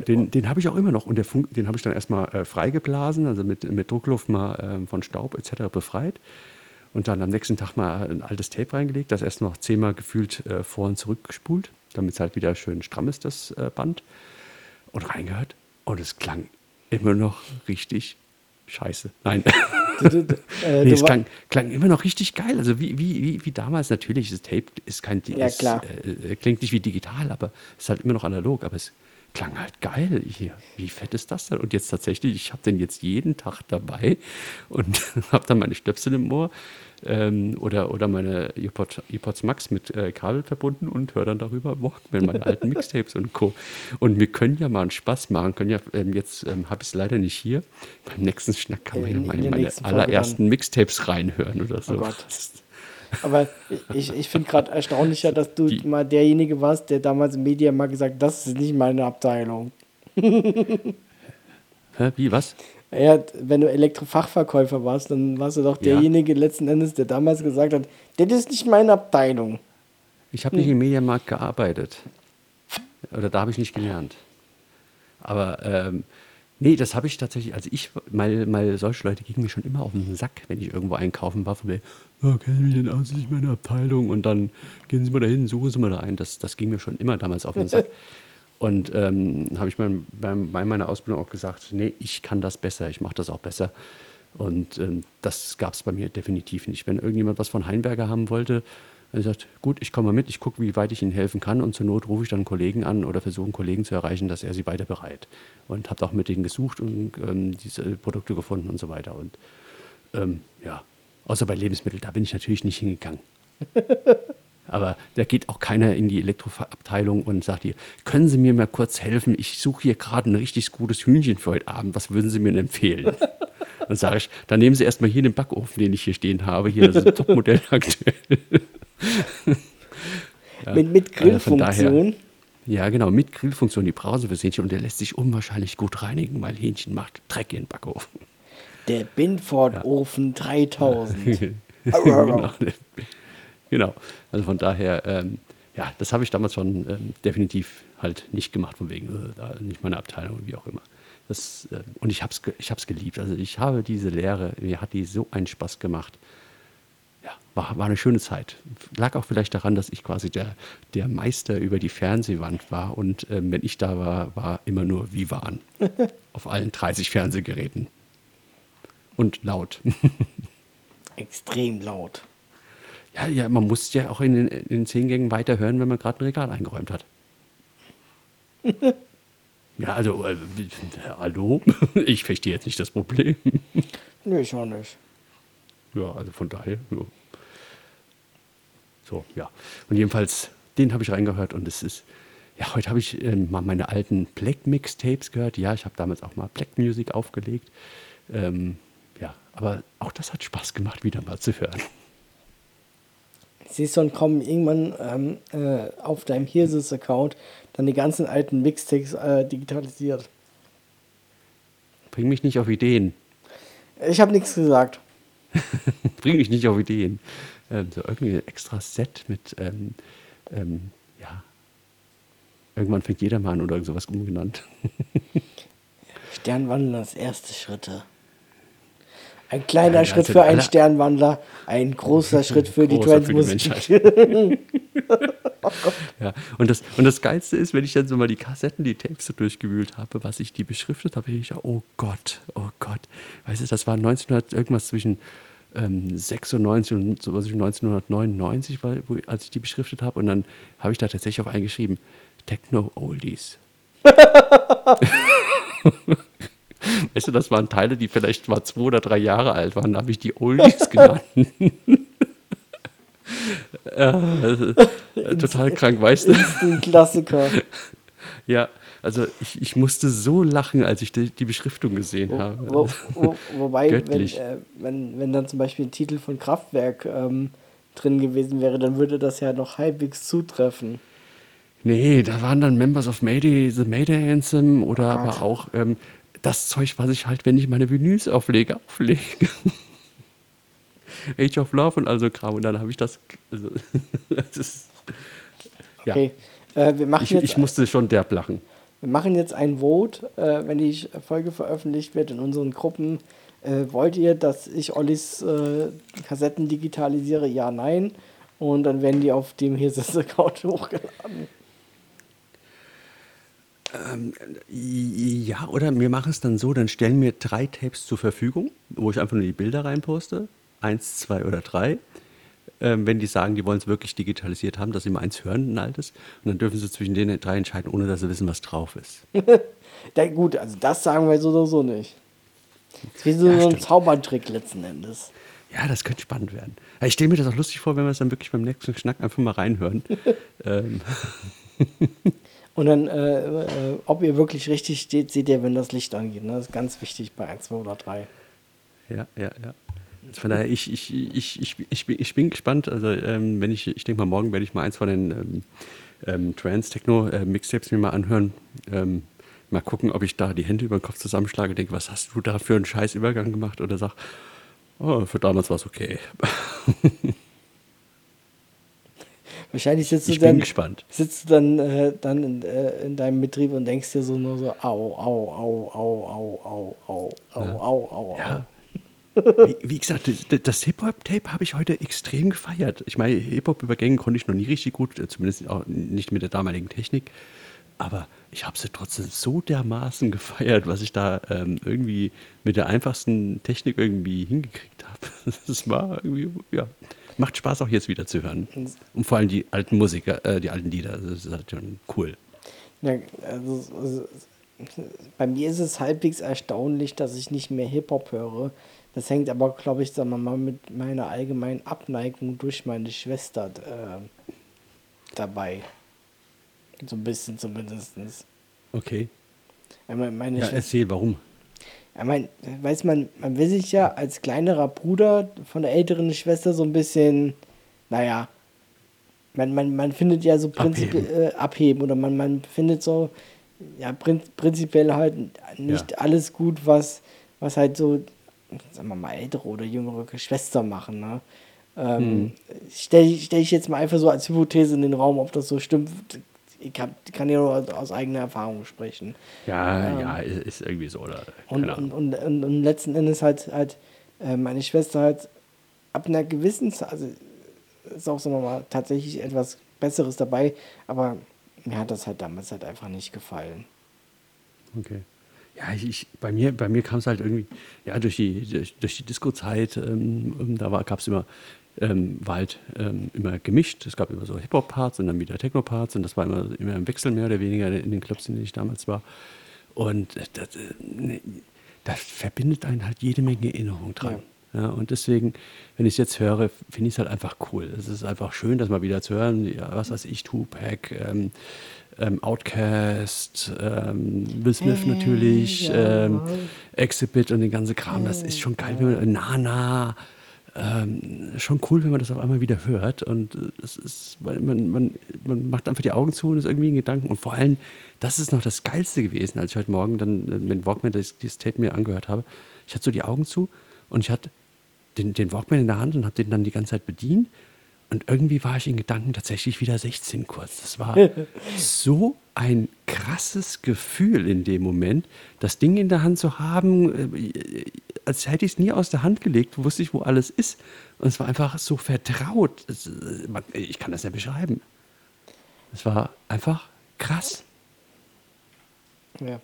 den, den habe ich auch immer noch. Und der Funk, den habe ich dann erstmal äh, freigeblasen, also mit, mit Druckluft mal ähm, von Staub etc. befreit. Und dann am nächsten Tag mal ein altes Tape reingelegt, das erst noch zehnmal gefühlt äh, vor und zurück gespult, damit es halt wieder schön stramm ist, das äh, Band. Und reingehört. Und es klang immer noch richtig scheiße. Nein. Du, du, du, äh, Nee, es klang, klang immer noch richtig geil. Also wie, wie, wie, wie damals natürlich. Das Tape ist kein Ja, ist, klar. Äh, äh, klingt nicht wie digital, aber es ist halt immer noch analog. Aber es klang halt geil hier. Wie fett ist das denn? Und jetzt tatsächlich, ich habe den jetzt jeden Tag dabei und habe dann meine Stöpsel im Ohr ähm, oder, oder meine earpod, earpods Max mit äh, Kabel verbunden und höre dann darüber Walkman, meine alten Mixtapes und Co. Und wir können ja mal einen Spaß machen. Können ja, ähm, jetzt ähm, habe ich es leider nicht hier. Beim nächsten Schnack kann man ja in meine, meine allerersten Mixtapes reinhören oder so. Oh Gott. Aber ich, ich finde gerade erstaunlicher, dass du Die- mal derjenige warst, der damals im Media mal gesagt das ist nicht meine Abteilung. Hä, wie, was? Ja, wenn du Elektrofachverkäufer warst, dann warst du doch Ja. derjenige letzten Endes, der damals gesagt hat, das ist nicht meine Abteilung. Ich habe nicht im Mediamarkt gearbeitet. Oder da habe ich nicht gelernt. Aber ähm, nee, das habe ich tatsächlich, also ich, mal, mal solche Leute gingen mir schon immer auf den Sack, wenn ich irgendwo einkaufen war, von mir, kennen Sie mich denn aus, das ist nicht meine Abteilung und dann gehen Sie mal dahin, suchen Sie mal da ein. Das, das ging mir schon immer damals auf den Sack. Und ähm, habe ich mein, beim, bei meiner Ausbildung auch gesagt, nee, ich kann das besser, ich mache das auch besser. Und ähm, das gab es bei mir definitiv nicht. Wenn irgendjemand was von Heinberger haben wollte, dann habe ich gesagt, gut, ich komme mal mit, ich gucke, wie weit ich Ihnen helfen kann und zur Not rufe ich dann einen Kollegen an oder versuche einen Kollegen zu erreichen, dass er sie weiter bereit. Und habe auch mit denen gesucht und ähm, diese Produkte gefunden und so weiter. Und ähm, ja, außer bei Lebensmitteln, da bin ich natürlich nicht hingegangen. Aber da geht auch keiner in die Elektroabteilung und sagt hier, können Sie mir mal kurz helfen? Ich suche hier gerade ein richtig gutes Hühnchen für heute Abend. Was würden Sie mir empfehlen? Dann sage ich, dann nehmen Sie erstmal hier den Backofen, den ich hier stehen habe. Hier das ist ein Topmodell aktuell. Ja, Mit, mit also Grillfunktion. Ja, genau, mit Grillfunktion, die Brause fürs Hähnchen. Und der lässt sich unwahrscheinlich gut reinigen, weil Hähnchen macht Dreck in den Backofen. Der Binford-Ofen 3000. genau. genau. Also von daher, ähm, ja, das habe ich damals schon ähm, definitiv halt nicht gemacht, von wegen, äh, nicht meine Abteilung, wie auch immer. Das, äh, und ich habe es ich hab's geliebt. Also ich habe diese Lehre, mir hat die so einen Spaß gemacht. Ja, war, war eine schöne Zeit. Lag auch vielleicht daran, dass ich quasi der, der Meister über die Fernsehwand war und ähm, wenn ich da war, war immer nur Vivan auf allen 30 Fernsehgeräten. Und laut. Extrem laut. Ja, ja, man muss ja auch in den, in den zehn Gängen weiterhören, wenn man gerade ein Regal eingeräumt hat. ja, also, äh, hallo? Ich verstehe jetzt nicht das Problem. Nö, ich auch nicht. ja, also von daher, ja. So, ja. Und jedenfalls, den habe ich reingehört und es ist, ja, heute habe ich ähm, mal meine alten Black Mix-Tapes gehört. Ja, ich habe damals auch mal Black Music aufgelegt. Ähm, aber auch das hat Spaß gemacht, wieder mal zu hören. siehst du, und kommen irgendwann ähm, äh, auf deinem Hirsis-Account dann die ganzen alten Mixtapes äh, digitalisiert. Bring mich nicht auf Ideen. Ich habe nichts gesagt. Bring mich nicht auf Ideen. Ähm, so irgendwie ein extra Set mit, ähm, ähm, ja, irgendwann fängt jeder mal an oder sowas umgenannt. Sternwandlers erste Schritte. Ein kleiner Ja, Schritt also für einen Sternwandler, ein großer Schritt für die Trance-Musik. Ja, und das, und das Geilste ist, wenn ich dann so mal die Kassetten, die Tapes so durchgewühlt habe, was ich die beschriftet habe, ich oh Gott, oh Gott. Weißt du, das war 1900, irgendwas zwischen ähm, 96 und so was ich 1999, war, wo, als ich die beschriftet habe. Und dann habe ich da tatsächlich auch eingeschrieben, Techno Oldies. weißt du, das waren Teile, die vielleicht mal zwei oder drei Jahre alt waren, da habe ich die Oldies genannt. Äh, total krank, weißt du? Ein Klassiker. Ja, also ich, ich musste so lachen, als ich die, die Beschriftung gesehen habe. Wo, wo, wobei, wenn, äh, wenn, wenn dann zum Beispiel ein Titel von Kraftwerk ähm, drin gewesen wäre, dann würde das ja noch halbwegs zutreffen. Nee, da waren dann Members of Mayday, The Mayday Anthem oder Oh Gott. aber auch ähm, das Zeug, was ich halt, wenn ich meine Vinyls auflege, auflege. Age of Love und also Kram. Und dann habe ich das. Also, das ist, ja, Okay. Äh, wir, machen ich, jetzt, ich musste schon derb lachen. wir machen jetzt ein Vote, äh, wenn die Folge veröffentlicht wird in unseren Gruppen. Äh, wollt ihr, dass ich Ollis äh, Kassetten digitalisiere? Ja, nein. Und dann werden die auf dem Hirsis-Account hochgeladen. Ja, oder wir machen es dann so, dann stellen mir drei Tapes zur Verfügung, wo ich einfach nur die Bilder reinposte. Eins, zwei oder drei. Ähm, wenn die sagen, die wollen es wirklich digitalisiert haben, dass sie mal eins hören, ein altes. Und dann dürfen sie zwischen den drei entscheiden, ohne dass sie wissen, was drauf ist. Ja, gut, also das sagen wir so oder so nicht. Das ist wie so, Ja, so ein. Zaubertrick letzten Endes. Ja, das könnte spannend werden. Ich stelle mir das auch lustig vor, wenn wir es dann wirklich beim nächsten Schnack einfach mal reinhören. ähm, Und dann, äh, äh, ob ihr wirklich richtig steht, seht ihr, wenn das Licht angeht. Ne? Das ist ganz wichtig bei 1, 2 oder 3. ja, ja, ja. Von daher, ich, ich, ich, ich, ich, bin, ich bin gespannt. Also, ähm, wenn ich, ich denke mal, morgen werde ich mal eins von den ähm, ähm, Trans-Techno-Mixtapes mir mal anhören. Ähm, mal gucken, ob ich da die Hände über den Kopf zusammenschlage, denke, was hast du da für einen scheiß Übergang gemacht? Oder sag, oh, für damals war es okay. Wahrscheinlich sitzt Ich du dann, bin gespannt. sitzt du dann, äh, dann in, äh, in deinem Betrieb und denkst dir so nur so, au, au, au, au, au, au, au, au, au, au, Ja. Wie, wie gesagt, das, das Hip-Hop-Tape habe ich heute extrem gefeiert. Ich meine, Hip-Hop-Übergänge konnte ich noch nie richtig gut, äh, zumindest auch nicht mit der damaligen Technik. Aber ich habe sie trotzdem so dermaßen gefeiert, was ich da ähm, irgendwie mit der einfachsten Technik irgendwie hingekriegt habe. Das war irgendwie, ja, macht Spaß auch jetzt wieder zu hören. Und vor allem die alten Musiker, äh, die alten Lieder, das ist halt schon cool. Ja, also, also, bei mir ist es halbwegs erstaunlich, dass ich nicht mehr Hip-Hop höre. Das hängt aber, glaube ich, sagen wir mal, mit meiner allgemeinen Abneigung durch meine Schwester äh, dabei. So ein bisschen zumindest. Okay. Meine, Ja, erzähl, warum? Ja, mein, weiß man, man will sich ja als kleinerer Bruder von der älteren Schwester so ein bisschen, naja, man, man, man findet ja so prinzipiell Abheben. äh, abheben oder man, man findet so, ja, prin prinzipiell halt nicht Ja. alles gut, was, was halt so, sagen wir mal, ältere oder jüngere Geschwister machen, ne? Ähm, Stelle stell ich jetzt mal einfach so als Hypothese in den Raum, ob das so stimmt. Ich kann ja nur aus, eigener Erfahrung sprechen. Ja, ja, ist, irgendwie so, oder? Und, und, und, und, letzten Endes halt, halt äh, meine Schwester halt ab einer gewissen Zeit, also ist auch, sagen wir mal, tatsächlich etwas Besseres dabei, aber mir hat das halt damals halt einfach nicht gefallen. Okay. Ja, ich, ich, bei mir, bei mir kam es halt irgendwie, ja, durch die, durch, durch die Disco-Zeit, ähm, da gab es immer, ähm, war halt ähm, immer gemischt. Es gab immer so Hip-Hop-Parts und dann wieder Techno-Parts und das war immer, immer im Wechsel mehr oder weniger in den Clubs, in denen ich damals war. Und das, äh, ne, das verbindet einen halt jede Menge Erinnerung dran. Ja. und deswegen, wenn ich es jetzt höre, finde ich es halt einfach cool. Es ist einfach schön, das mal wieder zu hören. Ja, was weiß ich, Tupac, ähm, ähm, Outcast, ähm, Will Smith natürlich, ähm, Exhibit und den ganzen Kram. Das ist schon geil. Nana, ähm, schon cool, wenn man das auf einmal wieder hört. Und es ist, weil man, man, man macht einfach die Augen zu und ist irgendwie in Gedanken. Und vor allem, das ist noch das Geilste gewesen, als ich heute Morgen dann äh, mit Walkman das, dieses Tape mir angehört habe. Ich hatte so die Augen zu und ich hatte den, den Walkman in der Hand und habe den dann die ganze Zeit bedient. Und irgendwie war ich in Gedanken tatsächlich wieder 16 kurz. Das war so ein krasses Gefühl in dem Moment, das Ding in der Hand zu haben, äh, als hätte ich es nie aus der Hand gelegt, wusste ich, wo alles ist. Und es war einfach so vertraut. Äh, ich kann das ja beschreiben. Es war einfach krass. Ja.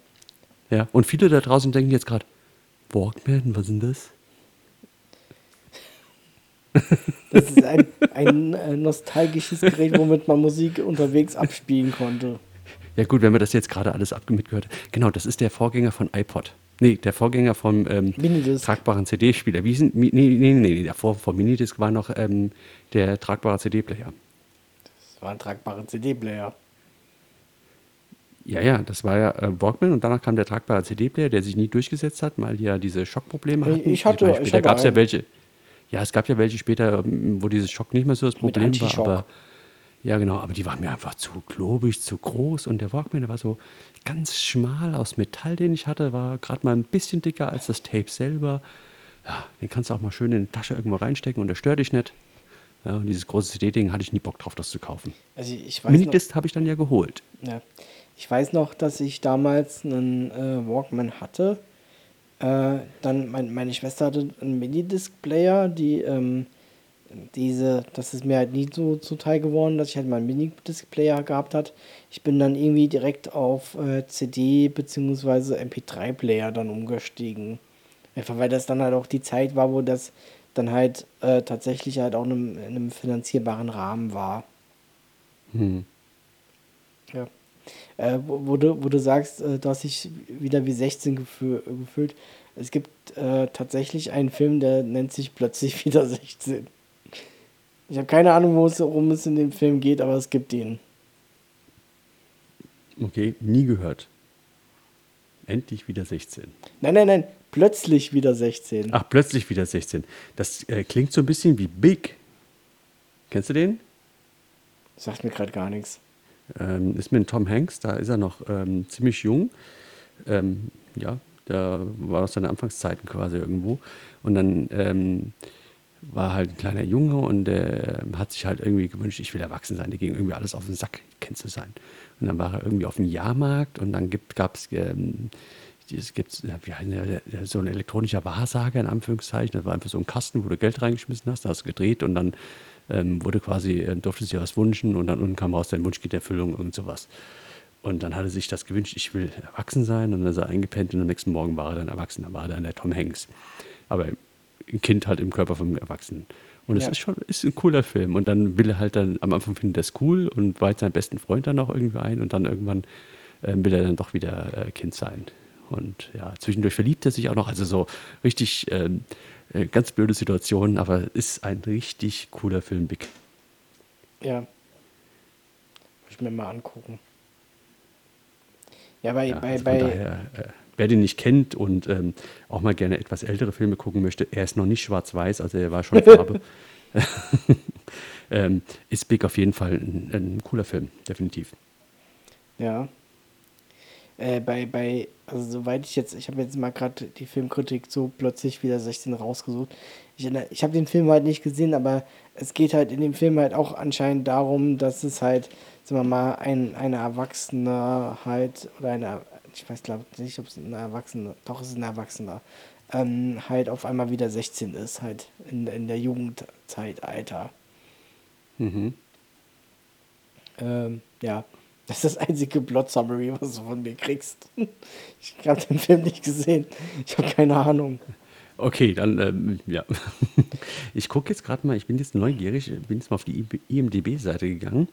Ja, und viele da draußen denken jetzt gerade, Walkman, was ist denn das? Das ist ein, ein äh, nostalgisches Gerät, womit man Musik unterwegs abspielen konnte. Ja gut, wenn wir das jetzt gerade alles mitgehört Genau, das ist der Vorgänger von iPod. Nee, der Vorgänger vom ähm, tragbaren CD-Spieler. Wie sind, nee, nee, nee, nee, davor vom Minidisc war noch ähm, der tragbare CD-Player. Das war ein tragbarer CD-Player. Ja, ja, das war ja äh, Walkman und danach kam der tragbare CD-Player, der sich nie durchgesetzt hat, weil die ja diese Schockprobleme hatten. Ich hatte, ich später gab es ja welche. Ja, es gab ja welche später, ähm, wo dieses Schock nicht mehr so das Problem war, aber ja, genau, aber die waren mir einfach zu klobig, zu groß und der Walkman, der war so ganz schmal aus Metall, den ich hatte, war gerade mal ein bisschen dicker als das Tape selber. Ja, den kannst du auch mal schön in die Tasche irgendwo reinstecken und der stört dich nicht. Ja, und dieses große CD-Ding hatte ich nie Bock drauf, das zu kaufen. Also ich weiß Minidisc habe ich dann ja geholt. Ja. Ich weiß noch, dass ich damals einen äh, Walkman hatte. Äh, dann mein, meine Schwester hatte einen Minidisc-Player, die ähm, diese, das ist mir halt nie so zuteil geworden, dass ich halt meinen Mini-Disc-Player gehabt hat. Ich bin dann irgendwie direkt auf äh, CD bzw. MP3-Player dann umgestiegen. Einfach weil das dann halt auch die Zeit war, wo das dann halt äh, tatsächlich halt auch in einem, in einem finanzierbaren Rahmen war. Hm. Ja. Äh, wo, wo, du, wo du sagst, äh, du hast dich wieder wie 16 gefühl, gefühlt. Es gibt äh, tatsächlich einen Film, der nennt sich plötzlich wieder 16. Ich habe keine Ahnung, worum es in dem Film geht, aber es gibt ihn. Okay, nie gehört. Endlich wieder 16. Nein, nein, nein, plötzlich wieder 16. Ach, plötzlich wieder 16. Das äh, klingt so ein bisschen wie Big. Kennst du den? Sagt mir gerade gar nichts. Ähm, ist mit Tom Hanks, da ist er noch ähm, ziemlich jung. Ähm, ja, da war aus seinen Anfangszeiten quasi irgendwo. Und dann ähm, war halt ein kleiner Junge und äh, hat sich halt irgendwie gewünscht, ich will erwachsen sein. Der ging irgendwie alles auf den Sack, kennst du sein. Und dann war er irgendwie auf dem Jahrmarkt und dann gab es ähm, es gibt wie heißt so ein elektronischer Wahrsager in Anführungszeichen. Das war einfach so ein Kasten, wo du Geld reingeschmissen hast, da hast du gedreht und dann ähm, wurde quasi, äh, durfte sich was wünschen und dann unten kam raus, dein Wunsch geht Erfüllung und sowas. Und dann hat er sich das gewünscht, ich will erwachsen sein und dann ist er eingepennt und am nächsten Morgen war er dann erwachsen, dann war er dann der Tom Hanks. Aber Kind halt im Körper vom Erwachsenen. Und es ja. ist schon ist ein cooler Film. Und dann will er halt dann, am Anfang findet er es cool und weiht seinen besten Freund dann auch irgendwie ein und dann irgendwann äh, will er dann doch wieder äh, Kind sein. Und ja, zwischendurch verliebt er sich auch noch. Also so richtig ähm, äh, ganz blöde Situation, aber ist ein richtig cooler Film, Big. Ja. Muss ich mir mal angucken. Ja, bei, ja, bei, also bei, daher, äh, wer den nicht kennt und ähm, auch mal gerne etwas ältere Filme gucken möchte, er ist noch nicht schwarz-weiß, also er war schon Farbe. ähm, ist Big auf jeden Fall ein, ein cooler Film, definitiv. Ja. Äh, bei, bei, also soweit ich jetzt, ich habe jetzt mal gerade die Filmkritik so plötzlich wieder 16 rausgesucht. Ich, ich habe den Film halt nicht gesehen, aber es geht halt in dem Film halt auch anscheinend darum, dass es halt, sagen wir mal, ein, eine Erwachsene halt oder eine ich weiß glaube nicht, ob es ein Erwachsener, doch es ist ein Erwachsener, ähm, halt auf einmal wieder 16 ist, halt in, in der Jugendzeitalter. Mhm. Ähm, ja, das ist das einzige Plot-Summary, was du von mir kriegst. Ich habe den Film nicht gesehen. Ich habe keine Ahnung. Okay, dann, ähm, ja. Ich gucke jetzt gerade mal, ich bin jetzt neugierig, bin jetzt mal auf die IMDB-Seite gegangen.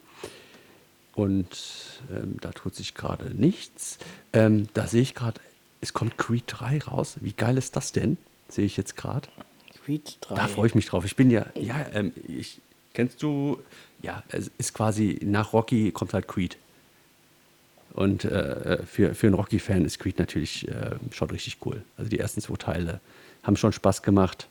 Und ähm, da tut sich gerade nichts. Ähm, da sehe ich gerade, es kommt Creed 3 raus. Wie geil ist das denn? Sehe ich jetzt gerade. Creed 3. Da freue ich mich drauf. Ich bin ja, ja, ähm, ich, kennst du, ja, es ist quasi nach Rocky kommt halt Creed. Und äh, für, für einen Rocky-Fan ist Creed natürlich äh, schon richtig cool. Also die ersten zwei Teile haben schon Spaß gemacht.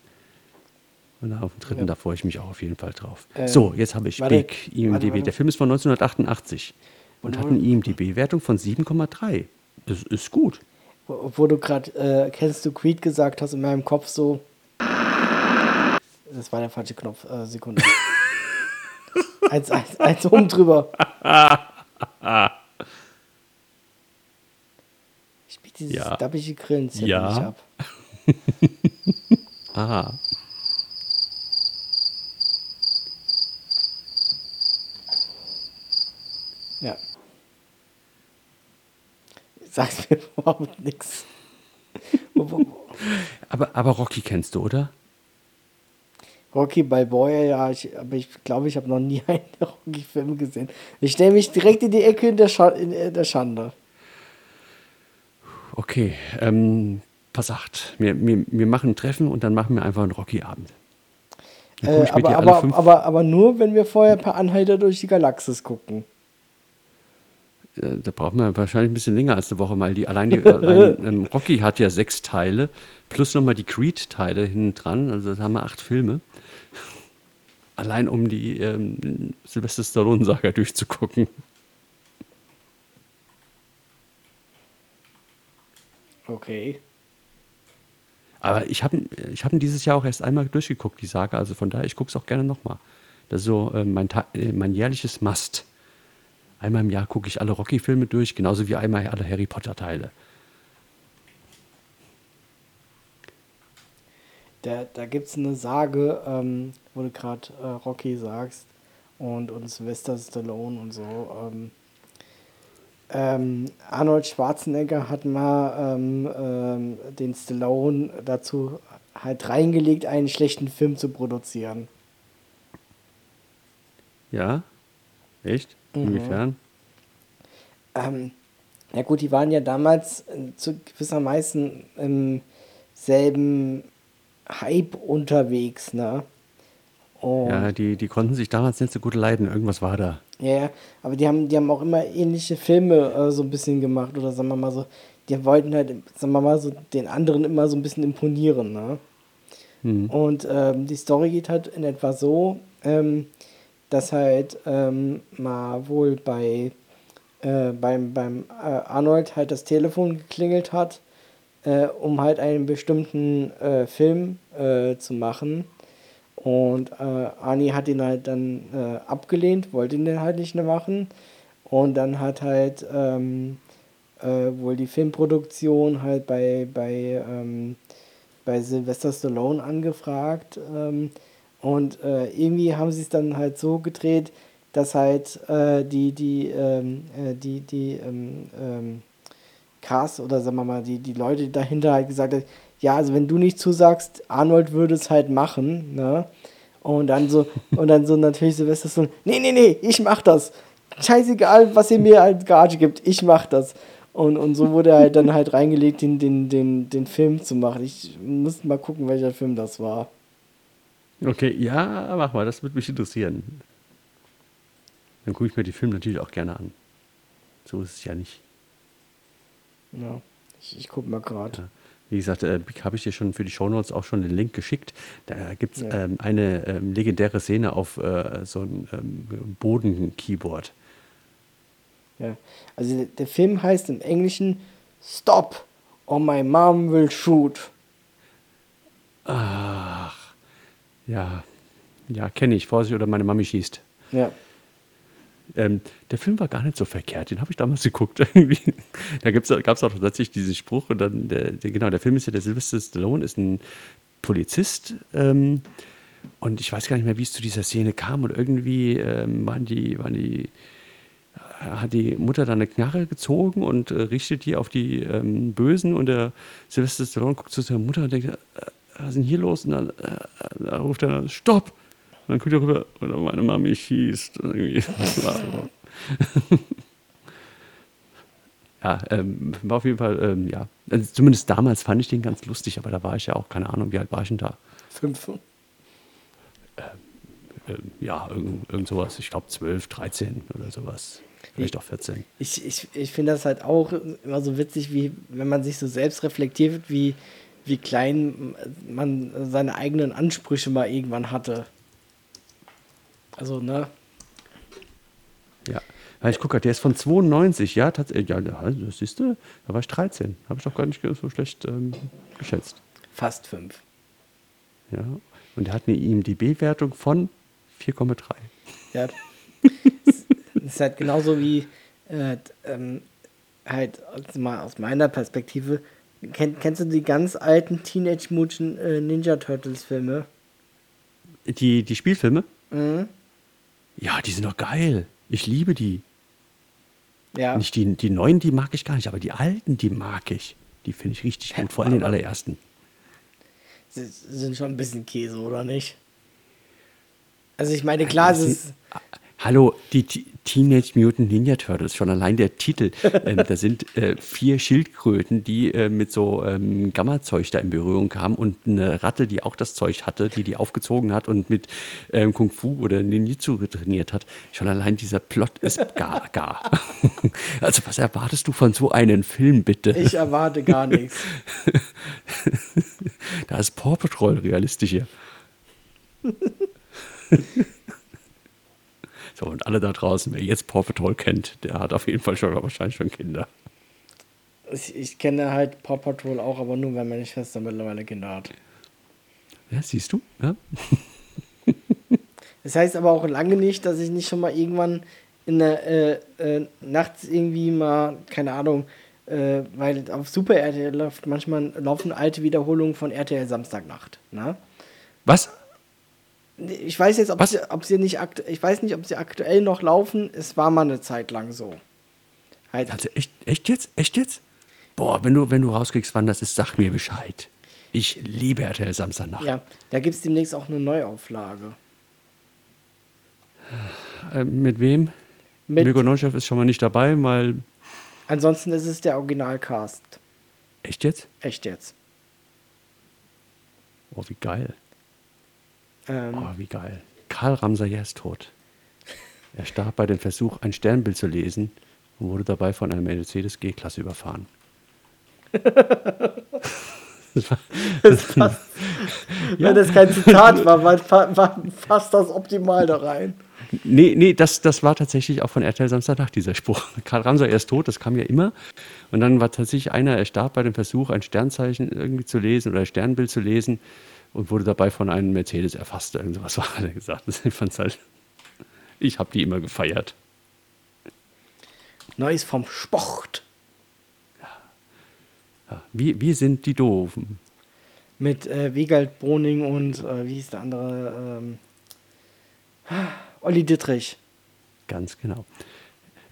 Und auf den dritten, Ja. da freue ich mich auch auf jeden Fall drauf. Ähm, so, jetzt habe ich warte, Big IMDb. warte, warte. Der Film ist von 1988 und Und hat eine IMDb-Wertung von 7,3. Das ist gut. Obwohl du gerade, äh, kennst du Creed gesagt hast, in meinem Kopf so. Das war der falsche Knopf. Äh, Sekunde. eins, eins, eins oben drüber. Ich biete dieses Ja. dappige Grillenzettel Ja. nicht ab. Aha. Ja. Sag's mir überhaupt nichts. Aber, aber Rocky kennst du, oder? Rocky Balboa, ja, ich, aber ich glaube, ich habe noch nie einen Rocky-Film gesehen. Ich stelle mich direkt in die Ecke in der, Scha in der Schande. Okay, ähm, pass acht. Wir, wir, wir machen ein Treffen und dann machen wir einfach einen Rocky-Abend. Äh, aber, aber, aber, aber nur, wenn wir vorher per Anhalter durch die Galaxis gucken. Äh, Da braucht man wahrscheinlich ein bisschen länger als eine Woche, weil die allein, die, allein ähm, Rocky hat ja sechs Teile, plus nochmal die Creed-Teile hinten dran, also da haben wir acht Filme. Allein um die ähm, Sylvester Stallone-Saga durchzugucken. Okay. Aber ich habe ich hab dieses Jahr auch erst einmal durchgeguckt, die Saga, also von daher, ich gucke es auch gerne nochmal. Das ist so äh, mein, äh, mein jährliches Must. Einmal im Jahr gucke ich alle Rocky-Filme durch, genauso wie einmal alle Harry Potter-Teile. Da, da gibt es eine Sage, ähm, wo du gerade äh, Rocky sagst und, und Sylvester Stallone und so. Ähm, ähm, Arnold Schwarzenegger hat mal ähm, ähm, den Stallone dazu halt reingelegt, einen schlechten Film zu produzieren. Ja? Echt? Inwiefern? Ähm, ja gut, die waren ja damals äh, zu gewissermaßen im selben Hype unterwegs, ne? Und, Ja, die, die konnten sich damals nicht so gut leiden. Irgendwas war da. Ja, ja, aber die haben, die haben auch immer ähnliche Filme äh, so ein bisschen gemacht oder sagen wir mal so, die wollten halt, sagen wir mal so, den anderen immer so ein bisschen imponieren, ne? Und ähm, die Story geht halt in etwa so, ähm, dass halt ähm, mal wohl bei äh, beim, beim äh, Arnold halt das Telefon geklingelt hat, äh, um halt einen bestimmten äh, Film äh, zu machen. Und äh, Arnie hat ihn halt dann abgelehnt, wollte ihn dann halt nicht mehr machen. Und dann hat halt ähm, äh, wohl die Filmproduktion halt bei, bei, ähm, bei Sylvester Stallone angefragt. Und äh, irgendwie haben sie es dann halt so gedreht, dass halt äh, die, die, ähm, äh, die, die ähm, ähm, Cast oder sagen wir mal, die, die Leute dahinter halt gesagt haben, ja, also wenn du nicht zusagst, Arnold würde es halt machen, ne? Und dann so, und dann so natürlich Silvester so, nee, nee, nee, ich mach das. Scheißegal, was ihr mir als Gage gibt, ich mach das. Und, und so wurde halt dann halt reingelegt, den, den, den, den Film zu machen. Ich muss mal gucken, welcher Film das war. Okay, ja, mach mal, das würde mich interessieren. Dann gucke ich mir die Filme natürlich auch gerne an. So ist es ja nicht. Ja, ich, ich guck mal gerade. Ja. Wie gesagt, äh, habe ich dir schon für die Shownotes auch schon den Link geschickt. Da gibt es Ja. ähm, eine ähm, legendäre Szene auf äh, so einem ähm, Boden-Keyboard. Ja. Also der, der Film heißt im Englischen Stop or my mom will shoot. Ach, ja, ja, kenne ich. Vorsicht oder meine Mami schießt. Ja. Ähm, der Film war gar nicht so verkehrt, den habe ich damals geguckt. Da gab es auch tatsächlich diesen Spruch und dann, der, der, genau, der Film ist ja, der Sylvester Stallone ist ein Polizist ähm, und ich weiß gar nicht mehr, wie es zu dieser Szene kam und irgendwie ähm, waren die, waren die, hat die Mutter dann eine Knarre gezogen und äh, richtet die auf die ähm, Bösen und der Sylvester Stallone guckt zu seiner Mutter und denkt, äh, was ist denn hier los? Und dann äh, da ruft er, Stopp! Und dann guckt er rüber und meine Mami schießt. Ja, ähm, war auf jeden Fall, ähm, ja. Also zumindest damals fand ich den ganz lustig, aber da war ich ja auch, keine Ahnung, wie alt war ich denn da? Fünf. Ähm, ja, irgend, irgend sowas. Ich glaube 12, 13 oder sowas. Vielleicht auch 14. Ich, ich, ich finde das halt auch immer so witzig, wie wenn man sich so selbst reflektiert, wie, wie klein man seine eigenen Ansprüche mal irgendwann hatte. Also, ne? Ja. Ich gucke gerade, der ist von 92, ja, tatsächlich. Ja, das siehst du, da war ich 13. Habe ich doch gar nicht so schlecht ähm, geschätzt. Fast fünf. Ja. Und der hat eine IMDB-Wertung von 4,3. Ja. das ist halt genauso wie äh, ähm, halt aus, mal aus meiner Perspektive. Kenn, kennst du die ganz alten Teenage Mutant äh, Ninja Turtles Filme? Die, die Spielfilme? Mhm. Ja, die sind doch geil. Ich liebe die. Ja. Nicht die, die neuen, die mag ich gar nicht, aber die alten, die mag ich. Die finde ich richtig gut, vor allem den allerersten. Sie sind schon ein bisschen Käse, oder nicht? Also ich meine, klar, es ist. Hallo, die T Teenage Mutant Ninja Turtles, schon allein der Titel. ähm, da sind äh, vier Schildkröten, die äh, mit so ähm, Gamma-Zeug da in Berührung kamen und eine Ratte, die auch das Zeug hatte, die die aufgezogen hat und mit ähm, Kung Fu oder Ninjutsu trainiert hat. Schon allein dieser Plot ist gar, gar. also was erwartest du von so einem Film, bitte? Ich erwarte gar nichts. Da ist Paw Patrol realistischer. So, und alle da draußen, wer jetzt Paw Patrol kennt, der hat auf jeden Fall schon wahrscheinlich schon Kinder. Ich, ich kenne halt Paw Patrol auch, aber nur, weil meine Schwester mittlerweile Kinder hat. Ja, siehst du? Ja? Das heißt aber auch lange nicht, dass ich nicht schon mal irgendwann in der äh, äh, nachts irgendwie mal, keine Ahnung, äh, weil auf Super RTL läuft manchmal laufen alte Wiederholungen von RTL Samstagnacht. Ne? Was? Ich weiß jetzt, ob Was? sie, ob sie nicht aktu ich weiß nicht, ob sie aktuell noch laufen. Es war mal eine Zeit lang so. Halt, Also echt, echt jetzt? Echt jetzt? Boah, wenn du, wenn du rauskriegst, wann das ist, sag mir Bescheid. Ich liebe RTL Samstagnacht. ja, da gibt es demnächst auch eine Neuauflage. Äh, mit wem? Mit, Mirko Neuschef ist schon mal nicht dabei, weil. ansonsten ist es der Originalcast. Echt jetzt? Echt jetzt. Oh, wie geil. Ähm, Oh, wie geil. Karl Ramsayer ist tot. Er starb bei dem Versuch, ein Sternbild zu lesen und wurde dabei von einer Mercedes G-Klasse überfahren. Das war- Wenn das kein Zitat war, war, fast das optimal da rein. nee, nee, das, das war tatsächlich auch von RTL Samstagnacht, dieser Spruch. Karl Ramsayer ist tot, das kam ja immer. Und dann war tatsächlich einer, er starb bei dem Versuch, ein Sternzeichen irgendwie zu lesen oder ein Sternbild zu lesen und wurde dabei von einem Mercedes erfasst. Irgend sowas war er gesagt. Ich fand's halt, ich habe die immer gefeiert. Neues vom Sport. Ja, wir, wir sind die Doofen. Mit äh, Wiegald Broning und äh, wie hieß der andere? Ähm, Olli Dittrich. Ganz genau.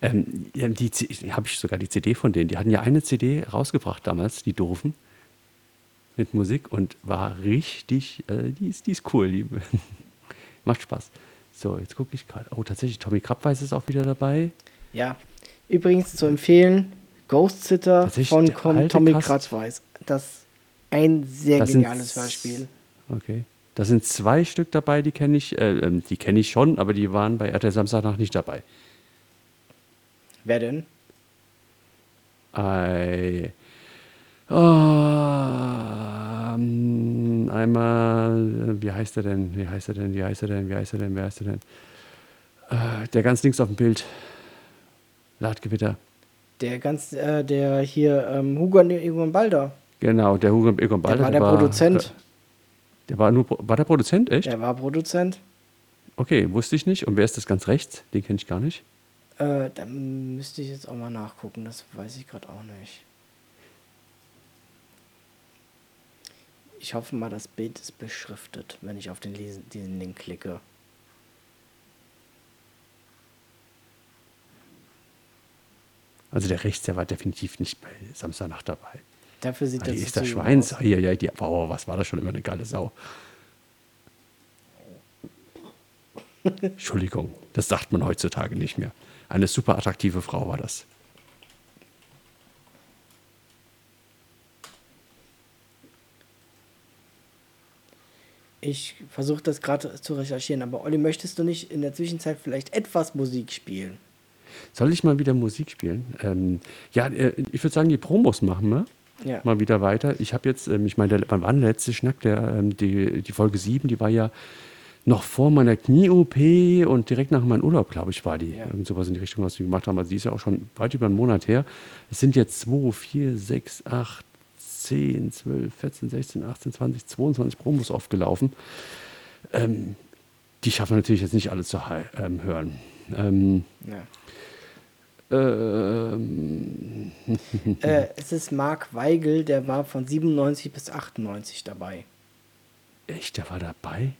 Ähm, ja, die habe ich sogar die CD von denen. Die hatten ja eine CD rausgebracht damals, die Doofen, mit Musik und war richtig, äh, die, ist, die ist cool. Die macht Spaß. So, jetzt gucke ich gerade. Oh, tatsächlich, Tommy Krabweis ist auch wieder dabei. Ja. Übrigens zu empfehlen, Ghost Sitter von Com Tommy. Kratzweiß. Das ein sehr Das sind geniales s- Hörspiel. Okay. Da sind zwei Stück dabei, die kenne ich, äh, ähm, die kenne ich schon, aber die waren bei RTL Samstagnacht nicht dabei. Wer denn? Ei. Oh, einmal, äh, wie heißt er denn? Wie heißt er denn? Wie heißt er denn? Wie heißt er denn? Wie heißt er denn? Äh, der ganz links auf dem Bild. Ladgewitter. Der ganz, äh, der hier, ähm, Hugo Egon Balder. Genau, der Hugo Egon Der Balder. war der Produzent. äh, Der war nur, war der Produzent, echt? Der war Produzent. Okay, wusste ich nicht. Und wer ist das ganz rechts? Den kenne ich gar nicht. Äh, da müsste ich jetzt auch mal nachgucken. Das weiß ich gerade auch nicht. Ich hoffe mal, das Bild ist beschriftet, wenn ich auf den Lesen, diesen Link klicke. Also der rechts, der war definitiv nicht bei Samstagnacht dabei. Dafür sieht Ah, das ist der so Schweins. aus. Ja, ja, die, wow, was war das schon immer eine geile Sau. Entschuldigung, das sagt man heutzutage nicht mehr. Eine super attraktive Frau war das. Ich versuche das gerade zu recherchieren, aber Olli, möchtest du nicht in der Zwischenzeit vielleicht etwas Musik spielen? Soll ich mal wieder Musik spielen? Ähm, ja, äh, ich würde sagen, die Promos machen wir. Ja. mal wieder weiter. Ich habe jetzt, ähm, ich meine, der, wann war der letzte Schnack? Der, ähm, die, die Folge 7, die war ja noch vor meiner Knie-OP und direkt nach meinem Urlaub, glaube ich, war die. Ja. Irgend sowas in die Richtung, was wir gemacht haben. Also die ist ja auch schon weit über einen Monat her. Es sind jetzt 2, 4, 6, 8, 10, 12, 14, 16, 18, 20, 22 Promos aufgelaufen. Ähm, die schaffen wir natürlich jetzt nicht alle zu ähm, hören. Ähm, Ja. ähm, Äh, es ist Marc Weigel, der war von 97 bis 98 dabei. echt, der war dabei?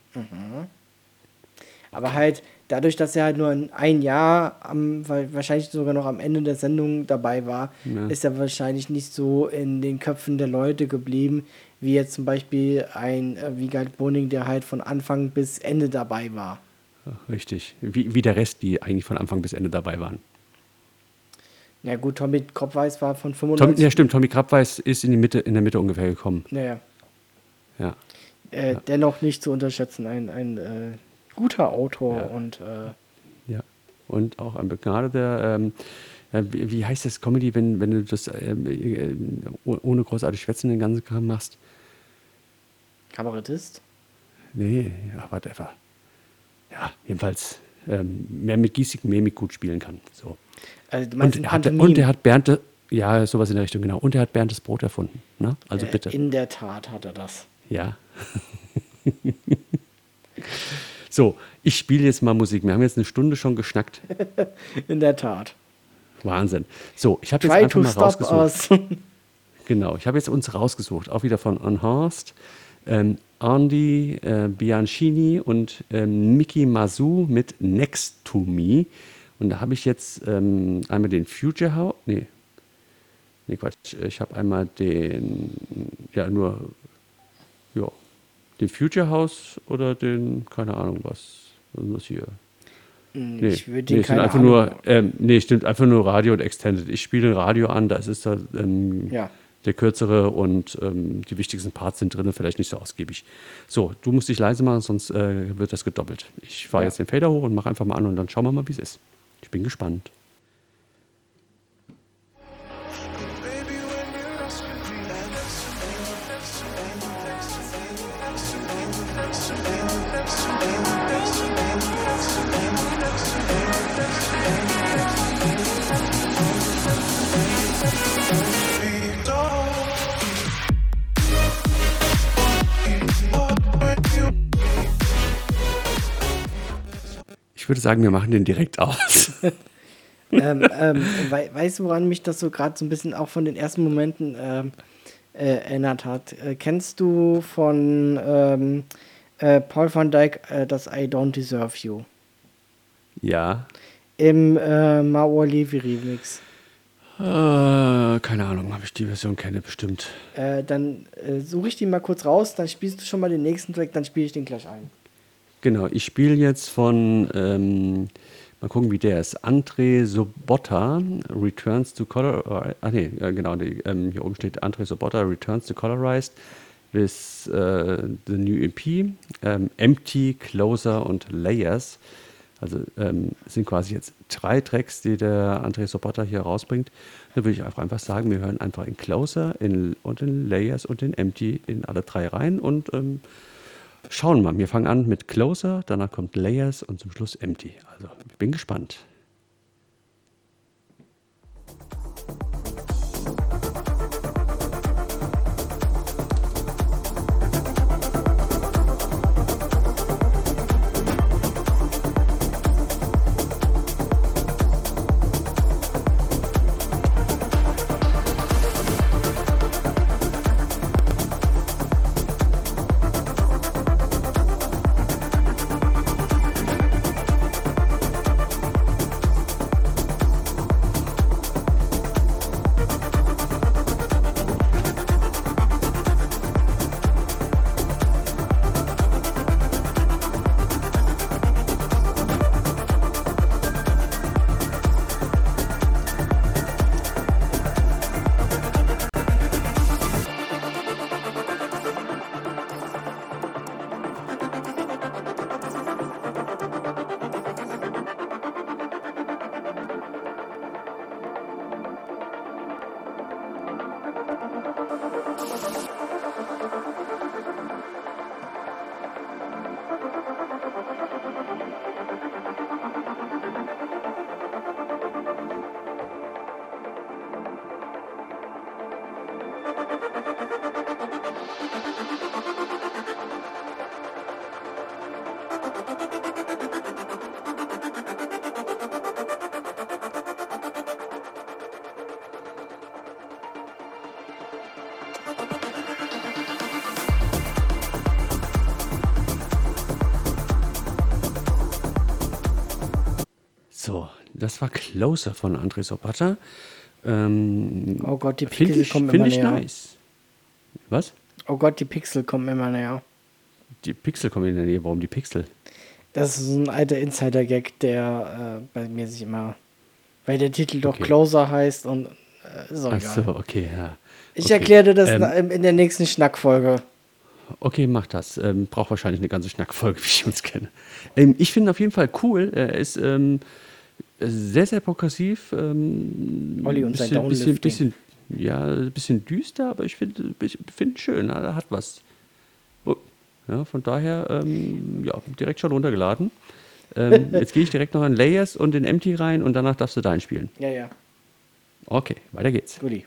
Aber halt dadurch, dass er halt nur ein- ein Jahr, am, wahrscheinlich sogar noch am Ende der Sendung dabei war, Ja. ist er wahrscheinlich nicht so in den Köpfen der Leute geblieben, wie jetzt zum Beispiel ein äh, Wiegald Boning, der halt von Anfang bis Ende dabei war. Richtig. Wie, wie der Rest, die eigentlich von Anfang bis Ende dabei waren. Ja gut, Tommy Kropfweiß war von Tom, 95. ja, stimmt, Tommy Krabweis ist in, die Mitte, in der Mitte ungefähr gekommen. Naja, Ja. äh, dennoch nicht zu unterschätzen. Ein, ein äh, guter Autor Ja. und äh, ja. Und auch ein begnadeter, ähm, ja, wie, wie heißt das Comedy, wenn, wenn du das ähm, äh, oh- ohne großartig Schwätzen den ganzen Kram machst? Kabarettist. Nee, ja, whatever. Ja, jedenfalls ähm, mehr mit Giesig, Mimik gut spielen kann. So. Also, Und er, hat, und er hat Bernd, ja, sowas in der Richtung, genau. Und er hat Bernd das Brot erfunden. Ne? Also Äh, bitte. In der Tat hat er das. Ja. so, ich spiele jetzt mal Musik. Wir haben jetzt eine Stunde schon geschnackt. In der Tat. Wahnsinn. So, ich habe jetzt einfach mal rausgesucht. us. Genau, ich habe jetzt uns rausgesucht. Auch wieder von Unhorsed, ähm, Andy äh, Bianchini und ähm, Mickey Mazu mit Next to Me. Und da habe ich jetzt ähm, einmal den Future House. Nee. Nee, Quatsch. Ich habe einmal den. Ja, nur. Den Future House oder den. Keine Ahnung, was. Was ist das hier? Nee, ich würde nee, keine einfach Ahnung. nur, ähm, nee, stimmt, einfach nur Radio und Extended. Ich spiele Radio an, da ist da, ähm, Ja. der kürzere und ähm, die wichtigsten Parts sind drin, vielleicht nicht so ausgiebig. So, du musst dich leise machen, sonst äh, wird das gedoppelt. Ich fahre Ja. jetzt den Fader hoch und mache einfach mal an und dann schauen wir mal, wie es ist. Ich bin gespannt. Ich würde sagen, wir machen den direkt aus. ähm, ähm, wei weißt du, woran mich das so gerade so ein bisschen auch von den ersten Momenten ähm, äh, erinnert hat? Äh, kennst du von ähm, äh, Paul van Dyk äh, das I Don't Deserve You? ja. Im äh, Maor Levi Remix. Äh, keine Ahnung, ob ich die Version kenne, bestimmt. Äh, dann suche ich die mal kurz raus, dann spielst du schon mal den nächsten Track, dann spiele ich den gleich ein. Genau, ich spiele jetzt von, ähm, mal gucken, wie der ist. André Sobotta, Returns to Color. Ah, nee, genau, die, ähm, hier oben steht André Sobotta, Returns to Colorized with äh, the new EP, ähm, Empty, Closer und Layers. Also ähm, sind quasi jetzt drei Tracks, die der André Sobotta hier rausbringt. Da würde ich einfach, einfach sagen, wir hören einfach in Closer in, und in Layers und in Empty in alle drei rein und ähm, Schauen wir mal, wir fangen an mit Closer, danach kommt Layers und zum Schluss Empty. Also, ich bin gespannt. Closer von André Sopata. Ähm, Oh Gott, die Pixel ich, kommen immer ich näher. nice. Was? Oh Gott, die Pixel kommen immer näher. Die Pixel kommen in der Nähe. Warum die Pixel? Das ist so ein alter Insider-Gag, der äh, bei mir sich immer. Weil der Titel doch Okay. Closer heißt und. Äh, auch Ach egal. so, okay, ja. Ich okay. erkläre dir das Ähm, in der nächsten Schnackfolge. Okay, mach das. Ähm, braucht wahrscheinlich eine ganze Schnackfolge, wie ich uns kenne. Ähm, ich finde auf jeden Fall cool. Er ist ähm, sehr, sehr progressiv. Ähm, Olli und sein bisschen, bisschen, Downlifting. bisschen, ja, ein bisschen düster, aber ich finde find schön. Er hat was. Oh, Ja, von daher, ähm, ja, direkt schon runtergeladen. Ähm, jetzt gehe ich direkt noch in Layers und in Empty rein und danach darfst du deinen spielen. Ja, ja. Okay, weiter geht's. Guti.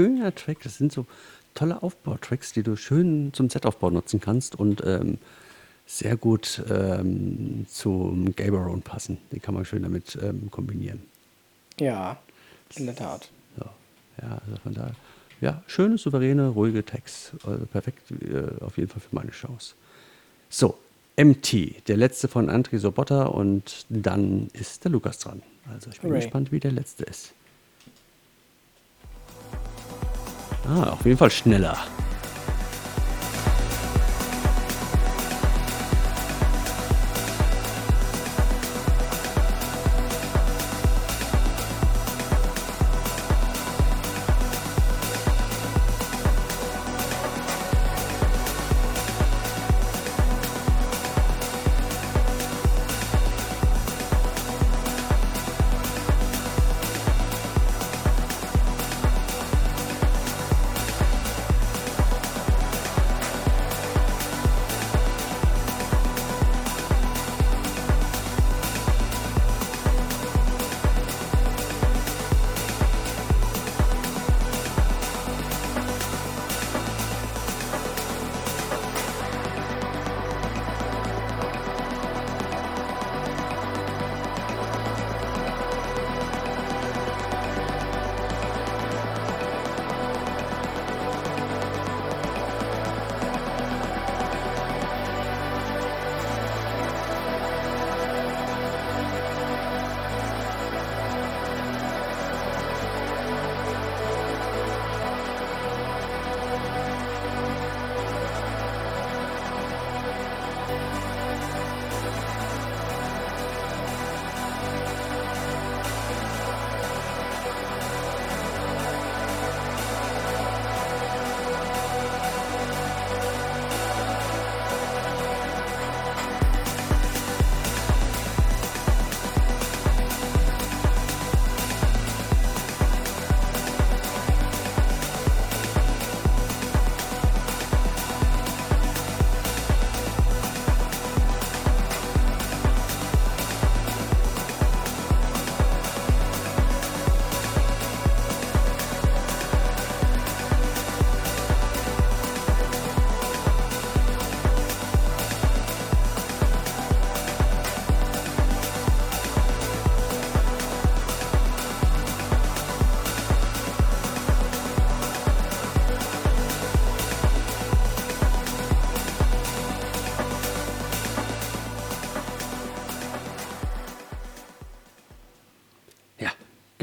Schöner Track. Das sind so tolle Aufbautracks, die du schön zum Setaufbau nutzen kannst und ähm, sehr gut ähm, zum Gaberone passen. Die kann man schön damit ähm, kombinieren. Ja, in der Tat. So. Ja, also von daher. Ja, schöne, souveräne, ruhige Text. Also perfekt äh, auf jeden Fall für meine Chance. So, MT, der letzte von André Sobotta und dann ist der Lukas dran. Also ich bin Hooray. gespannt, wie der letzte ist. Ah, auf jeden Fall schneller.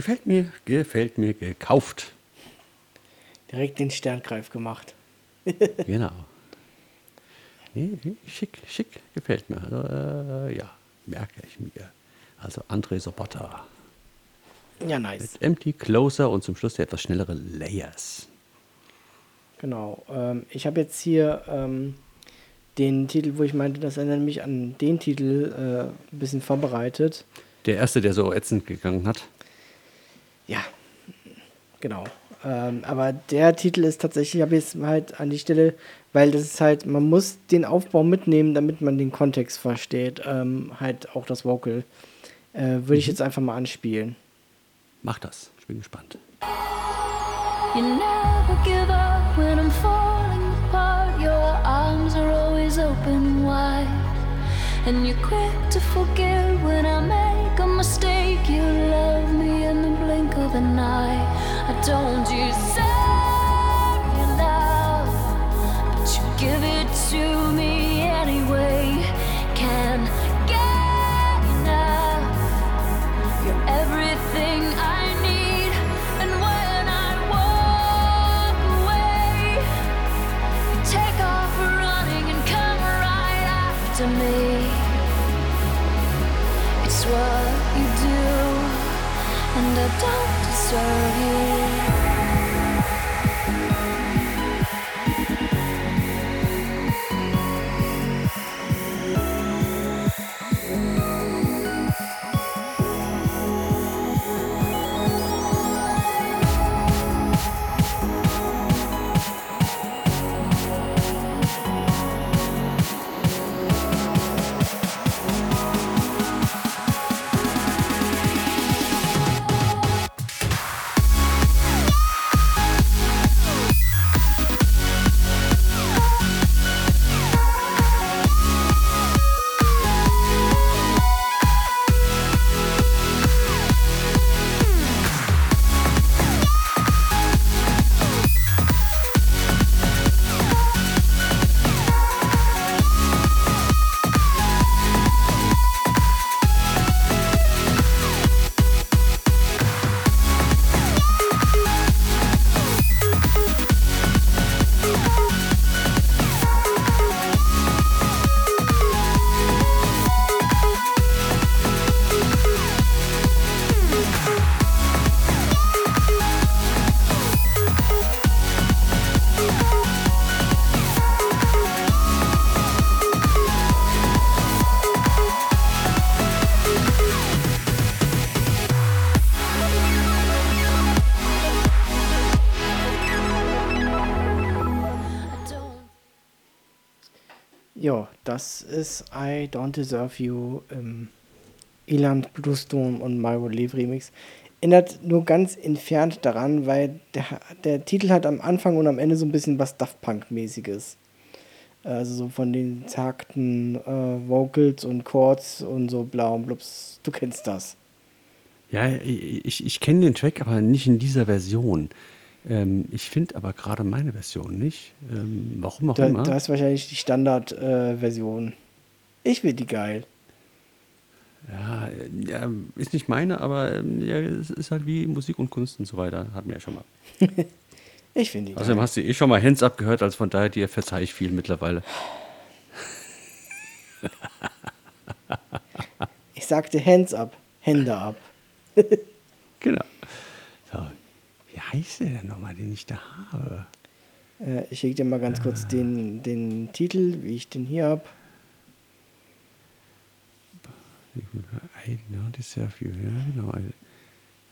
Gefällt mir, gefällt mir, gekauft. Direkt den Sterngreif gemacht. Genau. Nee, schick, schick, gefällt mir. Also, äh, ja, merke ich mir. Also André Sobotta Ja, nice. mit Empty Closer und zum Schluss der etwas schnellere Layers. Genau. Ähm, ich habe jetzt hier ähm, den Titel, wo ich meinte, das erinnert mich an den Titel äh, ein bisschen vorbereitet. Der erste, der so ätzend gegangen hat. Ja, genau. Ähm, aber der Titel ist tatsächlich, ich habe jetzt halt an die Stelle, weil das ist halt, man muss den Aufbau mitnehmen, damit man den Kontext versteht. Ähm, halt auch das Vocal. Äh, Würde ich jetzt einfach mal anspielen. Mach das. Ich bin gespannt. You never give up when I'm falling apart. Your arms are always open wide. And you're quick to forgive when I make a mistake. Blink of. I told you say you love, but you give it to me anyway. Can't get enough. You're everything I need, and when I walk away, you take off running and come right after me. It's what you do, and I don't serve you. Ist I Don't Deserve You im Eland Bluestone und Myro Leave Remix. Erinnert nur ganz entfernt daran, weil der, der Titel hat am Anfang und am Ende so ein bisschen was Daft Punk-mäßiges. Also so von den Takten, äh, Vocals und Chords und so blau und blups. Du kennst das. Ja, ich, ich kenne den Track, aber nicht in dieser Version. Ähm, ich finde aber gerade meine Version nicht. Ähm, warum auch Da, immer. da ist wahrscheinlich die Standard-Version. ich finde die geil. Ja, äh, ja, ist nicht meine, aber ähm, ja, es ist halt wie Musik und Kunst und so weiter. Hatten wir ja schon mal. Ich finde die Außerdem geil. hast du eh schon mal Hands Up gehört, also von daher dir verzeih ich viel mittlerweile. Ich sagte Hands up, Hände ab. Genau. Heißt der denn nochmal, den ich da habe? Äh, ich schicke dir mal ganz kurz den, den Titel, wie ich den hier habe. I don't deserve you. Ja, genau.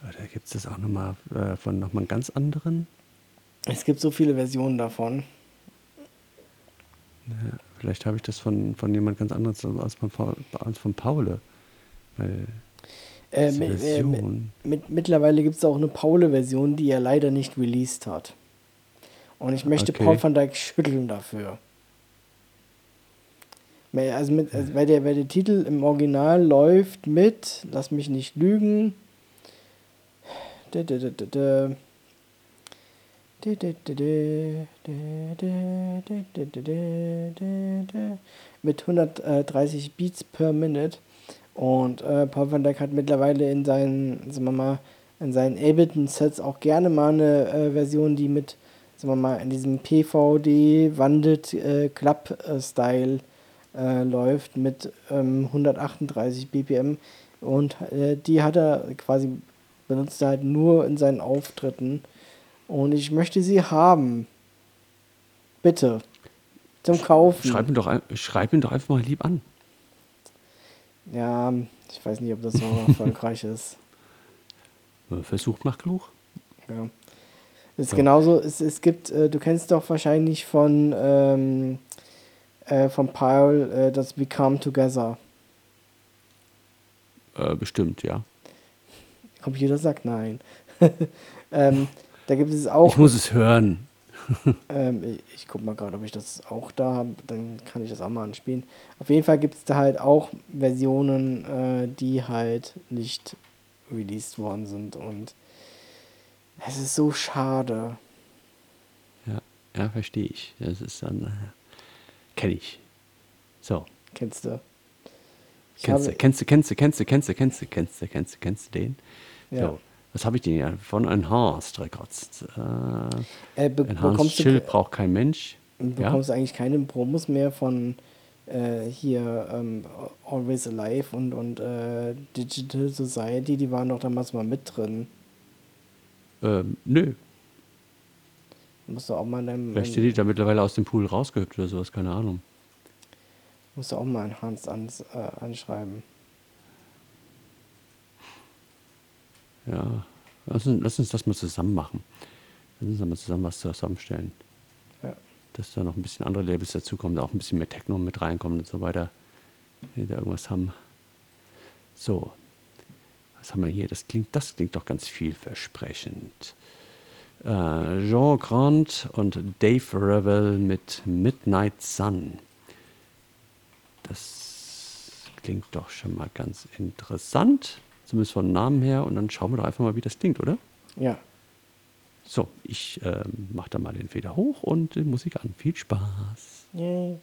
Da gibt es das auch nochmal äh, von nochmal einen ganz anderen. Es gibt so viele Versionen davon. Ja, vielleicht habe ich das von, von jemand ganz anderes als von, Paul- als von Paule. Weil äh, mit, äh, mit, mittlerweile gibt es auch eine Paule-Version, die er leider nicht released hat. Und ich möchte okay. Paul van Dijk schütteln dafür. Also, mit, also weil, der, weil der Titel im Original läuft mit, lass mich nicht lügen, mit 130 Beats per Minute. Und äh, Paul van Dyk hat mittlerweile in seinen, sagen wir mal, in seinen Ableton-Sets auch gerne mal eine äh, Version, die mit, sagen wir mal, in diesem PVD-Wandelt äh, Club-Style äh, läuft mit ähm, 138 BPM und äh, die hat er quasi benutzt er halt nur in seinen Auftritten und ich möchte sie haben. Bitte. Zum Kaufen. Schreib ihn, doch, schreib ihn doch einfach mal lieb an. Ja, ich weiß nicht, ob das so erfolgreich ist. Äh, Versucht macht klug. Ja. Es ist Ja. genauso, es, es gibt, äh, du kennst doch wahrscheinlich von, ähm, äh, von Paul äh, das We Come Together. Äh, bestimmt, ja. Computer sagt nein. ähm, da gibt es auch, Ich muss es hören. ähm, ich, ich guck mal gerade, ob ich das auch da habe, dann kann ich das auch mal anspielen. Auf jeden Fall gibt es da halt auch Versionen, äh, die halt nicht released worden sind und es ist so schade. Ja, ja verstehe ich. Das ist dann, äh, kenne ich. So. Kennst du? Kennst du, kennst du, kennst du, kennst du, kennst du, kennst du, kennst du, kennst du, kennst du den? Ja. So. Was habe ich denn hier? Von Enhanced Records. Äh, Äh, Enhanced bekommst Chill du, braucht kein Mensch. Ja? bekommst du eigentlich keine Promos mehr von äh, hier ähm, Always Alive und, und äh, Digital Society, die waren doch damals mal mit drin. Ähm, nö. Musst du auch mal in deinem, Vielleicht sind die da mittlerweile aus dem Pool rausgehüpft oder sowas, keine Ahnung. musst du auch mal einen Hans ans, äh, anschreiben. Ja. Lass uns, lass uns das mal zusammen machen. Lass uns mal zusammen was zusammenstellen. Ja. Dass da noch ein bisschen andere Labels dazukommen, da auch ein bisschen mehr Techno mit reinkommen und so weiter. Wenn die da irgendwas haben. So. Was haben wir hier? Das klingt, das klingt doch ganz vielversprechend. Äh, Jean Grant und Dave Revel mit Midnight Sun. Das klingt doch schon mal ganz interessant. Zumindest vom Namen her. Und dann schauen wir doch einfach mal, wie das klingt, oder? Ja. So, ich ähm, mache da mal den Feder hoch und die Musik an. Viel Spaß. Yay.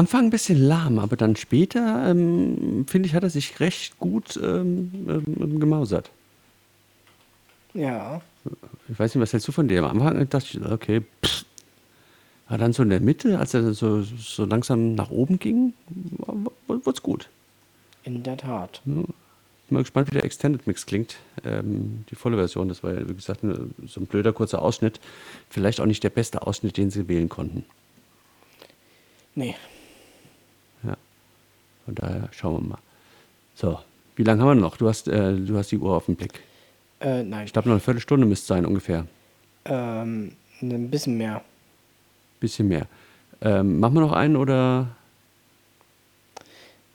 Anfang ein bisschen lahm, aber dann später, ähm, finde ich, hat er sich recht gut ähm, ähm, gemausert. Ja. Ich weiß nicht, was hältst du von dem? Am Anfang dachte ich, okay, pff. Aber dann so in der Mitte, als er so, so langsam nach oben ging, wurde es gut. In der Tat. Bin mal gespannt, wie der Extended Mix klingt. Ähm, die volle Version, das war ja, wie gesagt, so ein blöder kurzer Ausschnitt. Vielleicht auch nicht der beste Ausschnitt, den sie wählen konnten. Nee. Von daher schauen wir mal. So, Wie lange haben wir noch? Du hast, äh, du hast die Uhr auf dem Blick. Äh, nein, Ich glaube, noch eine Viertelstunde müsste es sein ungefähr. ähm, ein bisschen mehr. Bisschen mehr. Ähm, machen wir noch einen oder?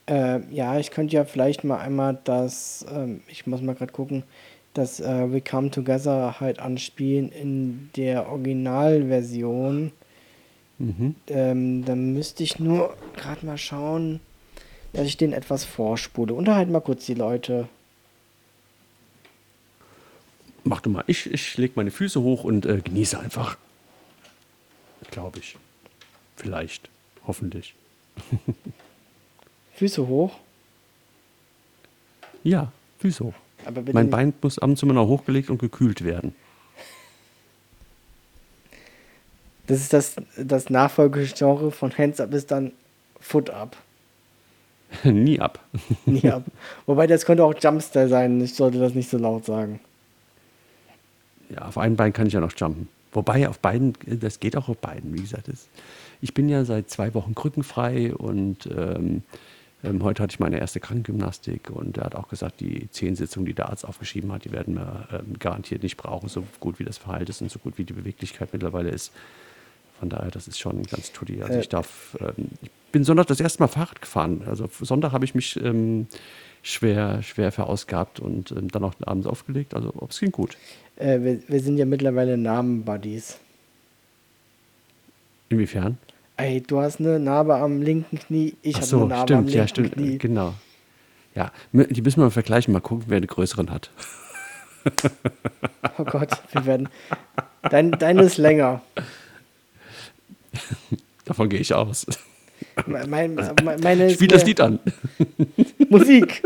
Äh, ja, ich könnte ja vielleicht mal einmal das, ähm, ich muss mal gerade gucken, das äh, We Come Together halt anspielen in der Originalversion. Mhm. Ähm, dann müsste ich nur gerade mal schauen, dass ich den etwas vorspule. Unterhalten mal kurz die Leute. Mach du mal. Ich, ich lege meine Füße hoch und äh, genieße einfach. Glaube ich. Vielleicht. Hoffentlich. Füße hoch. Ja, Füße hoch. Mein Bein muss ab und zu mal noch hochgelegt und gekühlt werden. Das ist das, das Nachfolgegenre von Hands Up ist dann Foot Up. Nie ab. Nie ab. Wobei das könnte auch Jumpstyle sein. Ich sollte das nicht so laut sagen. Ja, auf einem Bein kann ich ja noch jumpen. Wobei auf beiden, das geht auch auf beiden, wie gesagt. Das, ich bin ja seit zwei Wochen krückenfrei und ähm, ähm, heute hatte ich meine erste Krankengymnastik und er hat auch gesagt, die zehn Sitzungen, die der Arzt aufgeschrieben hat, die werden wir ähm, garantiert nicht brauchen, so gut wie das Verhalten ist und so gut wie die Beweglichkeit mittlerweile ist. Von daher, das ist schon ganz tutti. Also Äh. ich darf, ähm, ich bin Sonntag das erste Mal Fahrrad gefahren. Also Sonntag habe ich mich ähm, schwer, schwer verausgabt und ähm, dann auch abends aufgelegt. Also es ging gut. Äh, wir, wir sind ja mittlerweile Namen-Buddies. Inwiefern? Ey, du hast eine Narbe am linken Knie, ich habe so, eine Narbe am stimmt, linken ja, stimmt, Knie. genau. Ja, die müssen wir mal vergleichen, mal gucken, wer den größeren hat. Oh Gott, wir werden. Dein, deine ist länger. Davon gehe ich aus. Me- Mein, me- meine ist Spiel das Lied an. Musik.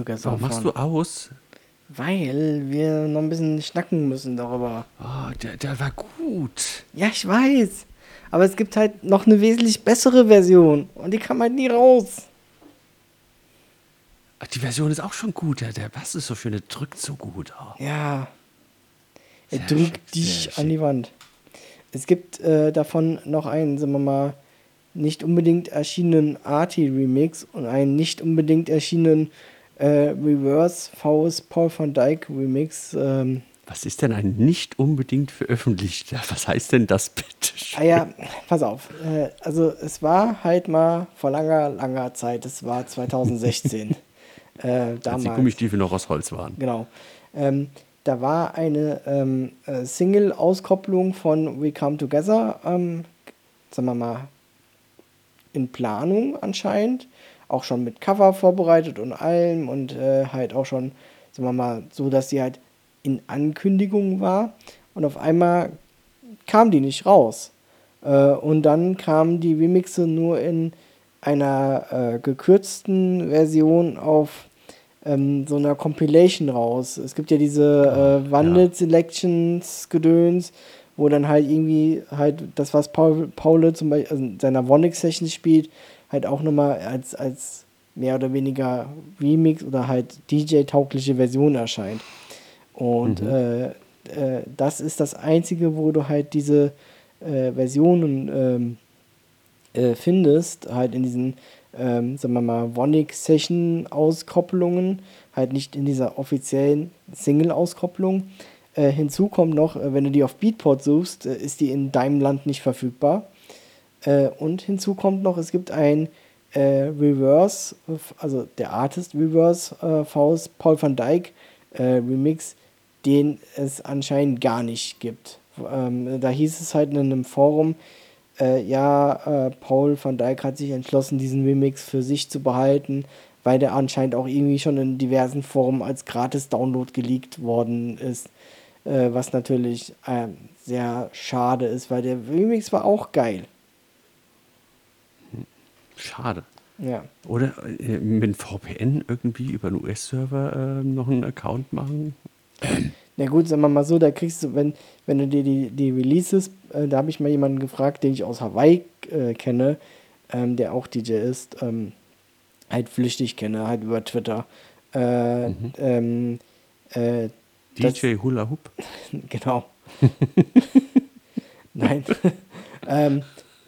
Willkommen together. Warum machst du aus? Weil wir noch ein bisschen schnacken müssen darüber. Oh, der, der war gut. Ja, ich weiß. Aber es gibt halt noch eine wesentlich bessere Version. Und die kam halt nie raus. Ach, Die Version ist auch schon gut. Der, der Bass ist so schön, der drückt so gut. Oh. Ja. Er Sehr drückt schick, dich an die. Wand. Es gibt äh, davon noch einen, sagen wir mal, nicht unbedingt erschienenen Artie-Remix und einen nicht unbedingt erschienenen äh, Reverse Faust Paul van Dyke Remix. Ähm, Was ist denn ein nicht unbedingt veröffentlicht? Ja, Was heißt denn das bitte? ah ja, pass auf. Äh, also es war halt mal vor langer, langer Zeit, es war 2016. äh, Als die damals. Gummistiefel noch aus Holz waren. Genau. Ähm, da war eine ähm, äh, Single-Auskopplung von We Come Together, ähm, sagen wir mal, in Planung anscheinend. Auch schon mit Cover vorbereitet und allem und äh, halt auch schon, sagen wir mal, so, dass die halt in Ankündigung war. Und auf einmal kam die nicht raus. Äh, und dann kamen die Remixe nur in einer äh, gekürzten Version auf ähm, so einer Compilation raus. Es gibt ja diese äh, Wandel Selections Gedöns, wo dann halt irgendwie halt das, was Paul, Paul zum Beispiel also in seiner Wonix-Session spielt, halt auch nochmal als, als mehr oder weniger Remix oder halt DJ-taugliche Version erscheint. Und äh, äh, das ist das Einzige, wo du halt diese äh, Versionen ähm, äh, findest, halt in diesen, ähm, sagen wir mal, Wonic-Session-Auskopplungen, halt nicht in dieser offiziellen Single-Auskopplung. Äh, hinzu kommt noch, äh, wenn du die auf Beatport suchst, ist die in deinem Land nicht verfügbar. Äh, und hinzu kommt noch, es gibt ein äh, Reverse, also der Artist Reverse äh, Faust Paul van Dyk äh, Remix, den es anscheinend gar nicht gibt. Ähm, da hieß es halt in einem Forum, äh, ja, äh, Paul van Dyk hat sich entschlossen, diesen Remix für sich zu behalten, weil der anscheinend auch irgendwie schon in diversen Foren als Gratis-Download geleakt worden ist. Äh, was natürlich ähm, sehr schade ist, weil der Remix war auch geil. Schade. Ja. Oder äh, mit VPN irgendwie über einen US-Server äh, noch einen Account machen. Na gut, sagen wir mal so, da kriegst du, wenn, wenn du dir die, die Releases, äh, da habe ich mal jemanden gefragt, den ich aus Hawaii äh, kenne, ähm, der auch DJ ist, ähm, halt flüchtig kenne, halt über Twitter. Äh, ähm, äh, das- DJ Hula Hoop. genau. Nein. ähm,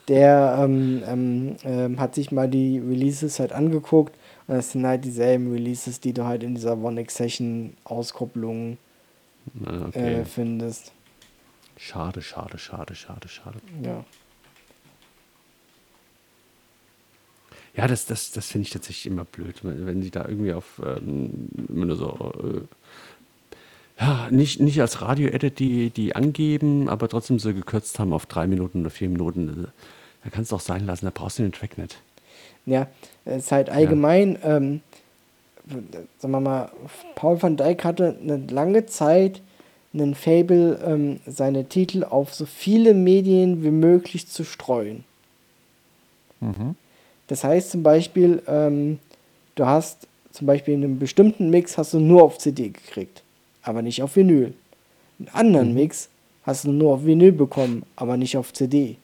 der ähm, ähm, ähm, hat sich mal die Releases halt angeguckt und das sind halt dieselben Releases, die du halt in dieser One Session Auskopplung Ah, Okay. äh, findest. Schade, schade, schade, schade, schade. Ja. Ja, das, das, das finde ich tatsächlich immer blöd, wenn, wenn sie da irgendwie auf ähm, immer nur so äh, ja, nicht, nicht als Radio-Edit die, die angeben, aber trotzdem so gekürzt haben auf drei Minuten oder vier Minuten. Da kannst du auch sein lassen, da brauchst du den Track nicht. Ja, es ist halt allgemein, ähm, sagen wir mal, Paul van Dyk hatte eine lange Zeit einen Fable, ähm, seine Titel auf so viele Medien wie möglich zu streuen. Das heißt zum Beispiel, ähm, du hast zum Beispiel in einem bestimmten Mix hast du nur auf CD gekriegt, aber nicht auf Vinyl. Einen anderen Mix hast du nur auf Vinyl bekommen, aber nicht auf CD.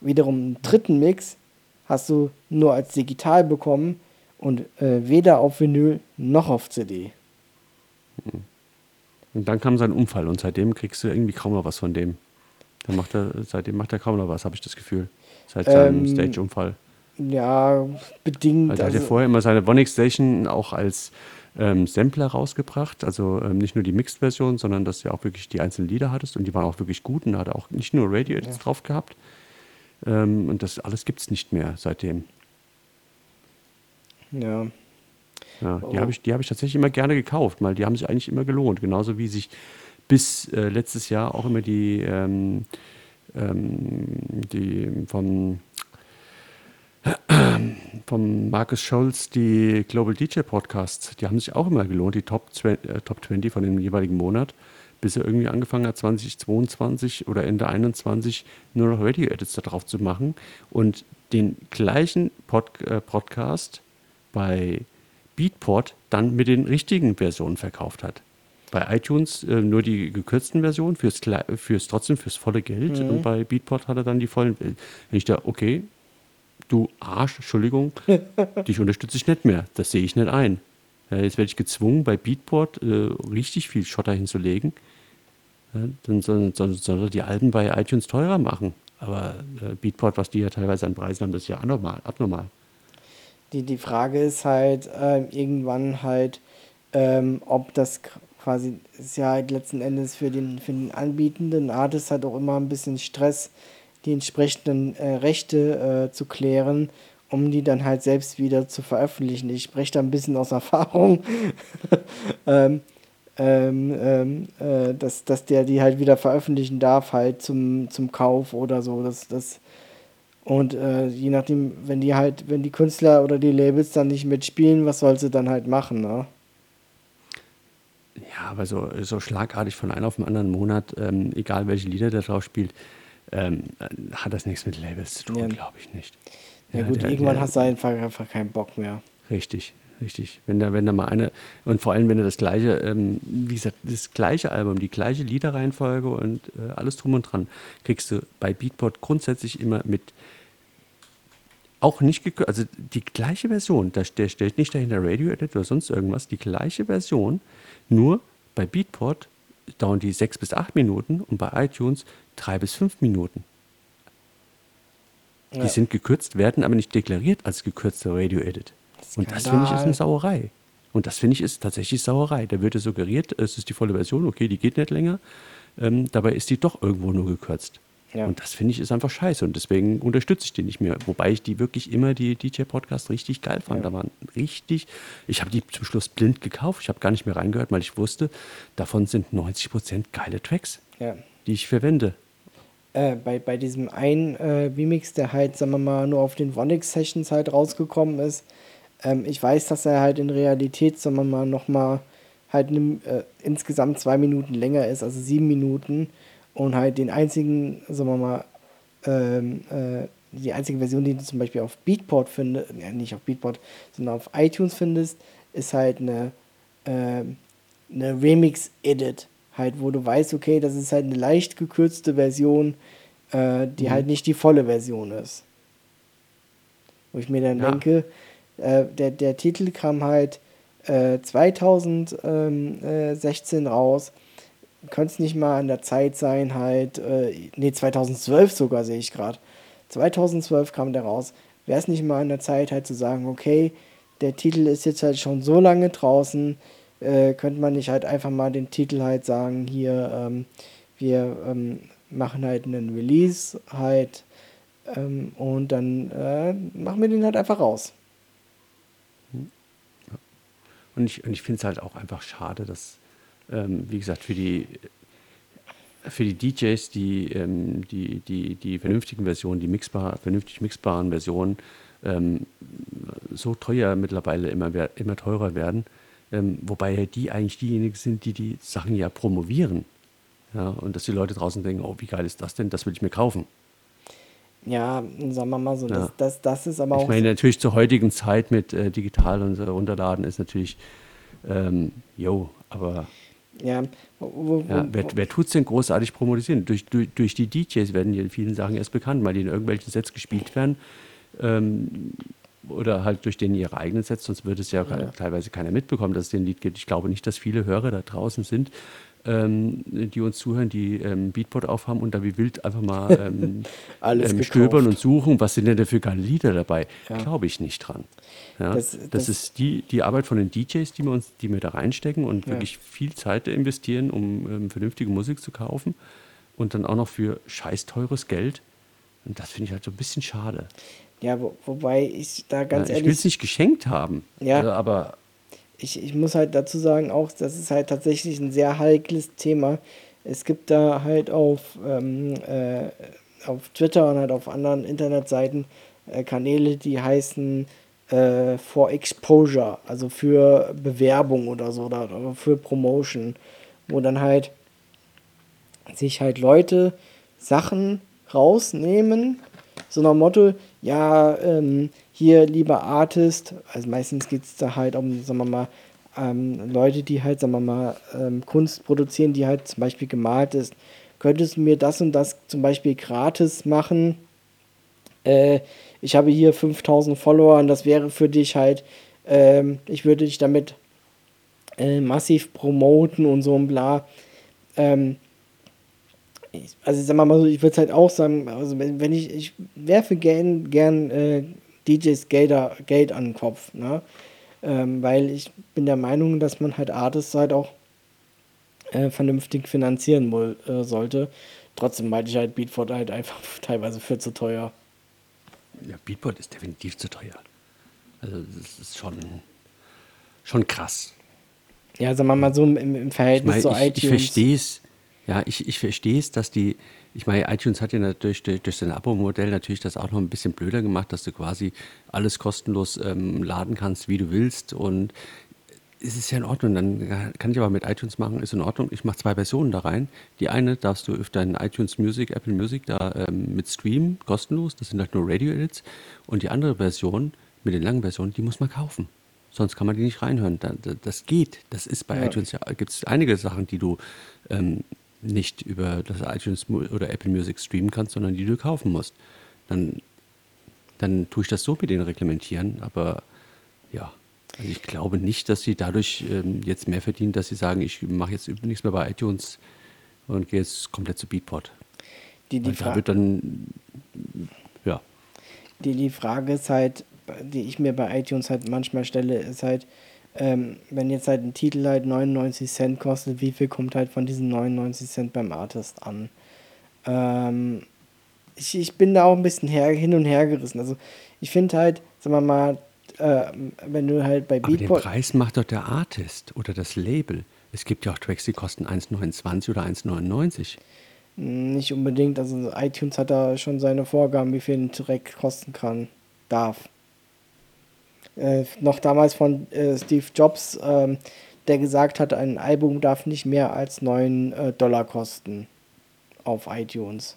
Wiederum einen dritten Mix hast du nur als digital bekommen und äh, weder auf Vinyl noch auf CD. Und dann kam sein Unfall und seitdem kriegst du irgendwie kaum noch was von dem. Dann macht er, seitdem macht er kaum noch was, habe ich das Gefühl. Seit seinem Ähm, Stage-Unfall. Ja, bedingt. Weil er hat ja also- vorher immer seine Vonix Station auch als ähm, Sampler rausgebracht. Also ähm, nicht nur die Mixed-Version, sondern dass du ja auch wirklich die einzelnen Lieder hattest und die waren auch wirklich gut und da hat er auch nicht nur Radio-Edits drauf gehabt. Ähm, und das alles gibt es nicht mehr seitdem. ja. Ja, die Oh. habe ich, die hab ich tatsächlich immer gerne gekauft, weil die haben sich eigentlich immer gelohnt. Genauso wie sich bis äh, letztes Jahr auch immer die, ähm, ähm, die vom, vom Marcus Scholz, die Global DJ Podcasts, die haben sich auch immer gelohnt, die Top, 20, äh, Top 20 von dem jeweiligen Monat, bis er irgendwie angefangen hat, 2022 oder Ende 21 nur noch Radio-Edits da drauf zu machen und den gleichen Pod, äh, Podcast bei Beatport dann mit den richtigen Versionen verkauft hat. Bei iTunes äh, nur die gekürzten Versionen fürs, fürs trotzdem fürs volle Geld und bei Beatport hat er dann die vollen. Wenn ich da, okay, du Arsch, Entschuldigung, dich unterstütze ich nicht mehr. Das sehe ich nicht ein. Jetzt werde ich gezwungen, bei Beatport äh, richtig viel Schotter hinzulegen. Ja, dann soll, soll, soll er die Alben bei iTunes teurer machen. Aber äh, Beatport, was die ja teilweise an Preisen haben, das ist ja anormal, abnormal. Die, die Frage ist halt ähm, irgendwann halt, ähm, ob das quasi ist ja halt letzten Endes für den, für den anbietenden Artist halt auch immer ein bisschen Stress, die entsprechenden äh, Rechte äh, zu klären, um die dann halt selbst wieder zu veröffentlichen. Ich spreche da ein bisschen aus Erfahrung, ähm, ähm, ähm, äh, dass, dass der die halt wieder veröffentlichen darf, halt zum, zum Kauf oder so. Das, das, und äh, je nachdem, wenn die halt, wenn die Künstler oder die Labels dann nicht mitspielen, was soll sie dann halt machen, ne? Ja, aber so, so schlagartig von einem auf den anderen Monat, ähm, egal welche Lieder der drauf spielt, ähm, äh, hat das nichts mit Labels zu tun, Ja. glaube ich nicht. Ja, gut, der- irgendwann der- hast du einfach, einfach keinen Bock mehr. Richtig. Richtig. Wenn da, wenn da mal eine, und vor allem, wenn er das gleiche, ähm, wie gesagt, das gleiche Album, die gleiche Liederreihenfolge und äh, alles drum und dran, kriegst du bei Beatport grundsätzlich immer mit auch nicht gekürzt, also die gleiche Version, da, der stellt nicht dahinter Radio Edit oder sonst irgendwas, die gleiche Version, nur bei Beatport dauern die sechs bis acht Minuten und bei iTunes drei bis fünf Minuten. Die Ja. sind gekürzt, werden aber nicht deklariert als gekürzter Radio Edit. Und das finde ich ist eine Sauerei. Und das finde ich ist tatsächlich Sauerei. Da wird ja suggeriert, es ist die volle Version, okay, die geht nicht länger. Ähm, dabei ist die doch irgendwo nur gekürzt. Ja. Und das finde ich ist einfach scheiße. Und deswegen unterstütze ich die nicht mehr. Wobei ich die wirklich immer, die DJ-Podcasts, richtig geil fand. Da waren richtig, ich habe die zum Schluss blind gekauft. Ich habe gar nicht mehr reingehört, weil ich wusste, davon sind 90 Prozent geile Tracks, Ja. die ich verwende. Äh, bei, bei diesem einen äh, Remix, der halt, sagen wir mal, nur auf den Vonix Sessions halt rausgekommen ist, ähm, ich weiß, dass er halt in Realität, sagen wir mal, nochmal halt nimm, äh, insgesamt zwei Minuten länger ist, also sieben Minuten und halt den einzigen, sagen wir mal, ähm, äh, die einzige Version, die du zum Beispiel auf Beatport findest, ja, nicht auf Beatport, sondern auf iTunes findest, ist halt eine, ähm, eine Remix-Edit. Halt, wo du weißt, okay, das ist halt eine leicht gekürzte Version, äh, die halt nicht die volle Version ist. Wo ich mir dann Ja. denke, äh, der, der Titel kam halt äh, 2016 raus. Könnte es nicht mal an der Zeit sein, halt, äh, nee, 2012 sogar sehe ich gerade. 2012 kam der raus. Wäre es nicht mal an der Zeit, halt zu sagen, okay, der Titel ist jetzt halt schon so lange draußen, äh, könnte man nicht halt einfach mal den Titel halt sagen, hier, ähm, wir ähm, machen halt einen Release halt ähm, und dann äh, machen wir den halt einfach raus. Und ich, und ich finde es halt auch einfach schade, dass, ähm, wie gesagt, für die, für die DJs, die, ähm, die, die, die vernünftigen Versionen, die mixbar, vernünftig mixbaren Versionen, ähm, so teuer mittlerweile immer, immer teurer werden. Ähm, wobei die eigentlich diejenigen sind, die die Sachen ja promovieren. Ja, und dass die Leute draußen denken, oh, wie geil ist das denn? Das will ich mir kaufen. Ja, sagen wir mal so, Ja. das, das, das ist aber Ich auch. meine, natürlich zur heutigen Zeit mit äh, digital und so runterladen ist natürlich, ähm, jo, aber ja, wo, wo, ja, wer, wer tut es denn großartig promotisieren? Durch, durch, durch die DJs werden die in vielen Sachen erst bekannt, weil die in irgendwelchen Sets gespielt werden. Ähm, oder halt durch den ihre eigenen Sets, sonst würde es ja, teilweise keiner mitbekommen, dass es den Lied gibt. Ich glaube nicht, dass viele Hörer da draußen sind, ähm, die uns zuhören, die ähm, Beatport aufhaben und da wie wild einfach mal ähm, ähm, stöbern und suchen, was sind denn da für geile Lieder dabei. Ja. Glaube ich nicht dran. Ja, Das- das, das- ist die, die Arbeit von den DJs, die wir, uns, die wir da reinstecken und Ja. wirklich viel Zeit investieren, um ähm, vernünftige Musik zu kaufen und dann auch noch für scheiß teures Geld. Und das finde ich halt so ein bisschen schade. Ja, wo, wobei ich da ganz ja, ich will ehrlich. es nicht geschenkt haben. Ja. Also, aber ich, ich muss halt dazu sagen, auch das ist halt tatsächlich ein sehr heikles Thema. Es gibt da halt auf, ähm, äh, auf Twitter und halt auf anderen Internetseiten äh, Kanäle, die heißen äh, For Exposure, also für Bewerbung oder so oder, oder für Promotion, wo dann halt sich halt Leute Sachen rausnehmen, so nach dem Motto, ja, ähm, hier lieber Artist, also meistens geht es da halt um, sagen wir mal, ähm, Leute, die halt, sagen wir mal, ähm, Kunst produzieren, die halt zum Beispiel gemalt ist. Könntest du mir das und das zum Beispiel gratis machen? Äh, ich habe hier 5000 Follower und das wäre für dich halt, ähm, ich würde dich damit äh, massiv promoten und so und bla. Ähm, ich, also sagen wir mal so, ich würde es halt auch sagen, also wenn, wenn ich, ich werfe gern, gern äh, DJs Gelder, Geld an den Kopf, ne? Ähm, weil ich bin der Meinung, dass man halt Artists halt auch äh, vernünftig finanzieren wohl, äh, sollte. Trotzdem meinte ich halt Beatport halt einfach teilweise für zu teuer. ja, Beatport ist definitiv zu teuer. Also das ist schon, schon krass. Ja, sagen wir mal so im, im Ich, Verhältnis meine, zu ich, iTunes. ich verstehe es. Ja, ich, ich verstehe es, dass die, ich meine, iTunes hat ja natürlich durch, durch sein Abo-Modell natürlich das auch noch ein bisschen blöder gemacht, dass du quasi alles kostenlos ähm, laden kannst, wie du willst. Und es ist ja in Ordnung. Dann kann ich aber mit iTunes machen, ist in Ordnung. Ich mache zwei Versionen da rein. Die eine darfst du auf deinen iTunes Music, Apple Music da ähm, mit streamen, kostenlos. Das sind halt nur Radio-Edits. Und die andere Version mit den langen Versionen, die muss man kaufen. sonst kann man die nicht reinhören. Da- da- Das geht. Das ist bei Ja. iTunes ja, gibt es einige Sachen, die du ähm, nicht über das iTunes oder Apple Music streamen kannst, sondern die du kaufen musst. Dann, dann tue ich das so mit denen reglementieren, aber ja. Also ich glaube nicht, dass sie dadurch ähm, jetzt mehr verdienen, dass sie sagen, ich mache jetzt nichts mehr bei iTunes und gehe jetzt komplett zu Beatport. Die, die, Weil da Fra wird dann, ja, die, die Frage ist halt, die ich mir bei iTunes halt manchmal stelle, ist halt, ähm, wenn jetzt halt ein Titel halt 99 Cent kostet, wie viel kommt halt von diesen 99 Cent beim Artist an? Ähm, ich, ich bin da auch ein bisschen her, hin und her gerissen. Also ich finde halt, sagen wir mal, äh, wenn du halt bei aber den Beatport... Preis macht doch der Artist oder das Label. Es gibt ja auch Tracks, die kosten 1,29 oder 1,99. Nicht unbedingt, also iTunes hat da schon seine Vorgaben, wie viel ein Track kosten kann, darf. Äh, noch damals von äh, Steve Jobs, ähm, der gesagt hat, ein Album darf nicht mehr als 9 äh, Dollar kosten auf iTunes.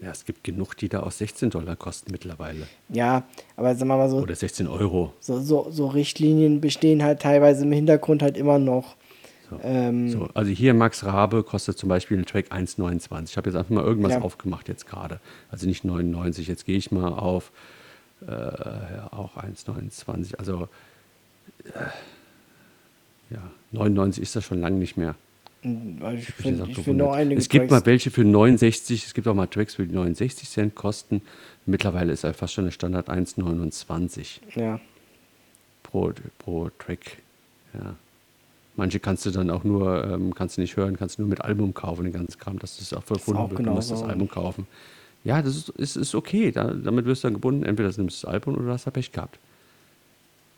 Ja, es gibt genug, die da auch 16 Dollar kosten mittlerweile. Ja, aber sagen wir mal so, Oder 16 Euro. so, so, so Richtlinien bestehen halt teilweise im Hintergrund halt immer noch. So. Ähm, So, also hier Max Rabe kostet zum Beispiel ein Track 1,29. Ich habe jetzt einfach mal irgendwas Ja. aufgemacht jetzt gerade. Also nicht 99. Jetzt gehe ich mal auf äh, auch 1,29. Also äh, ja, 99 ist das schon lange nicht mehr. weil ich finde so find noch einige es gibt Tracks- mal welche für 69, es gibt auch mal Tracks für 69 Cent kosten. Mittlerweile ist er fast schon der Standard 1,29 Ja, pro, pro Track. Ja. Manche kannst du dann auch nur, ähm, kannst du nicht hören, kannst du nur mit Album kaufen, den ganzen Kram, dass das auch verbunden auch wird, du musst das genauso. Album kaufen. Ja, das ist, ist, ist okay, da, damit wirst du dann gebunden, entweder du nimmst das Album oder du hast da Pech gehabt.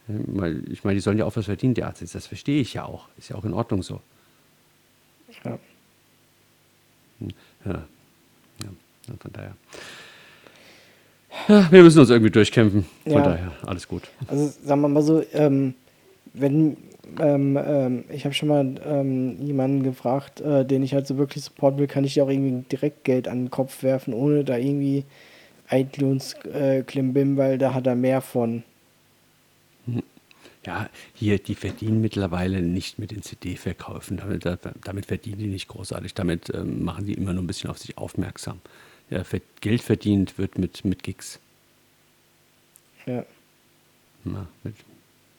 Weil, ich meine, die sollen ja auch was verdienen, die Arzt, das verstehe ich ja auch, ist ja auch in Ordnung so. ja. Ja, ja ja, von daher. Ja, wir müssen uns irgendwie durchkämpfen, von Ja. daher, alles gut. Also sagen wir mal so, ähm, wenn ähm, ähm, ich habe schon mal ähm, jemanden gefragt, äh, den ich halt so wirklich supporten will, kann ich dir auch irgendwie direkt Geld an den Kopf werfen, ohne da irgendwie iTunes äh, Klimbim, weil da hat er mehr von. Ja, hier, die verdienen mittlerweile nicht mit den CD-Verkäufen. Damit, da- damit verdienen die nicht großartig. Damit ähm, machen die immer nur ein bisschen auf sich aufmerksam. Ja, Geld verdient wird mit, mit Gigs. Ja, Ja, mit,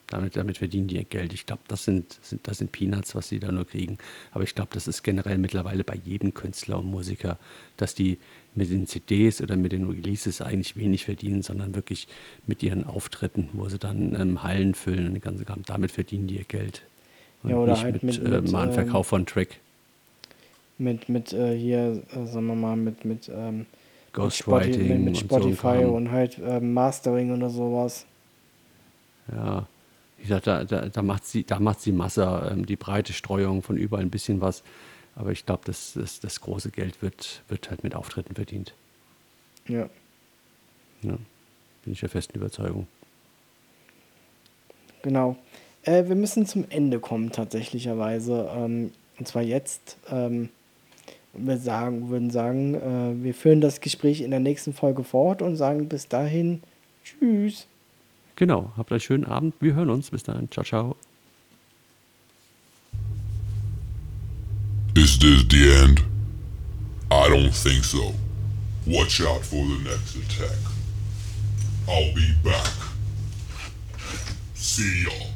damit, damit verdienen die ihr Geld. Ich glaube, das sind, sind, das sind Peanuts, was sie da nur kriegen. Aber ich glaube, das ist generell mittlerweile bei jedem Künstler und Musiker, dass die mit den CDs oder mit den Releases eigentlich wenig verdienen, sondern wirklich mit ihren Auftritten, wo sie dann ähm, Hallen füllen und den ganzen Kram. Damit verdienen die ihr Geld. Und Ja, oder nicht halt mit, mit- äh, mit, mal ähm, Verkauf von Track. mit, mit äh, hier, äh, sagen wir mal, mit, mit, ähm, Spotify, Ghostwriting mit, mit und so Spotify und halt ähm, Mastering oder sowas. Ja, wie gesagt, da, da, da macht sie, da macht sie Masse, ähm, die breite Streuung von überall ein bisschen was. Aber ich glaube, das, das, das große Geld wird, wird halt mit Auftritten verdient. Ja. Ja, bin ich der festen Überzeugung. Genau. Äh, wir müssen zum Ende kommen, tatsächlicherweise. Ähm, und zwar jetzt. Ähm, wir sagen, würden sagen, äh, wir führen das Gespräch in der nächsten Folge fort und sagen bis dahin Tschüss. Genau, habt einen schönen Abend. Wir hören uns. Bis dann. Ciao, ciao. Is this the end? I don't think so. Watch out for the next attack. I'll be back. See y'all.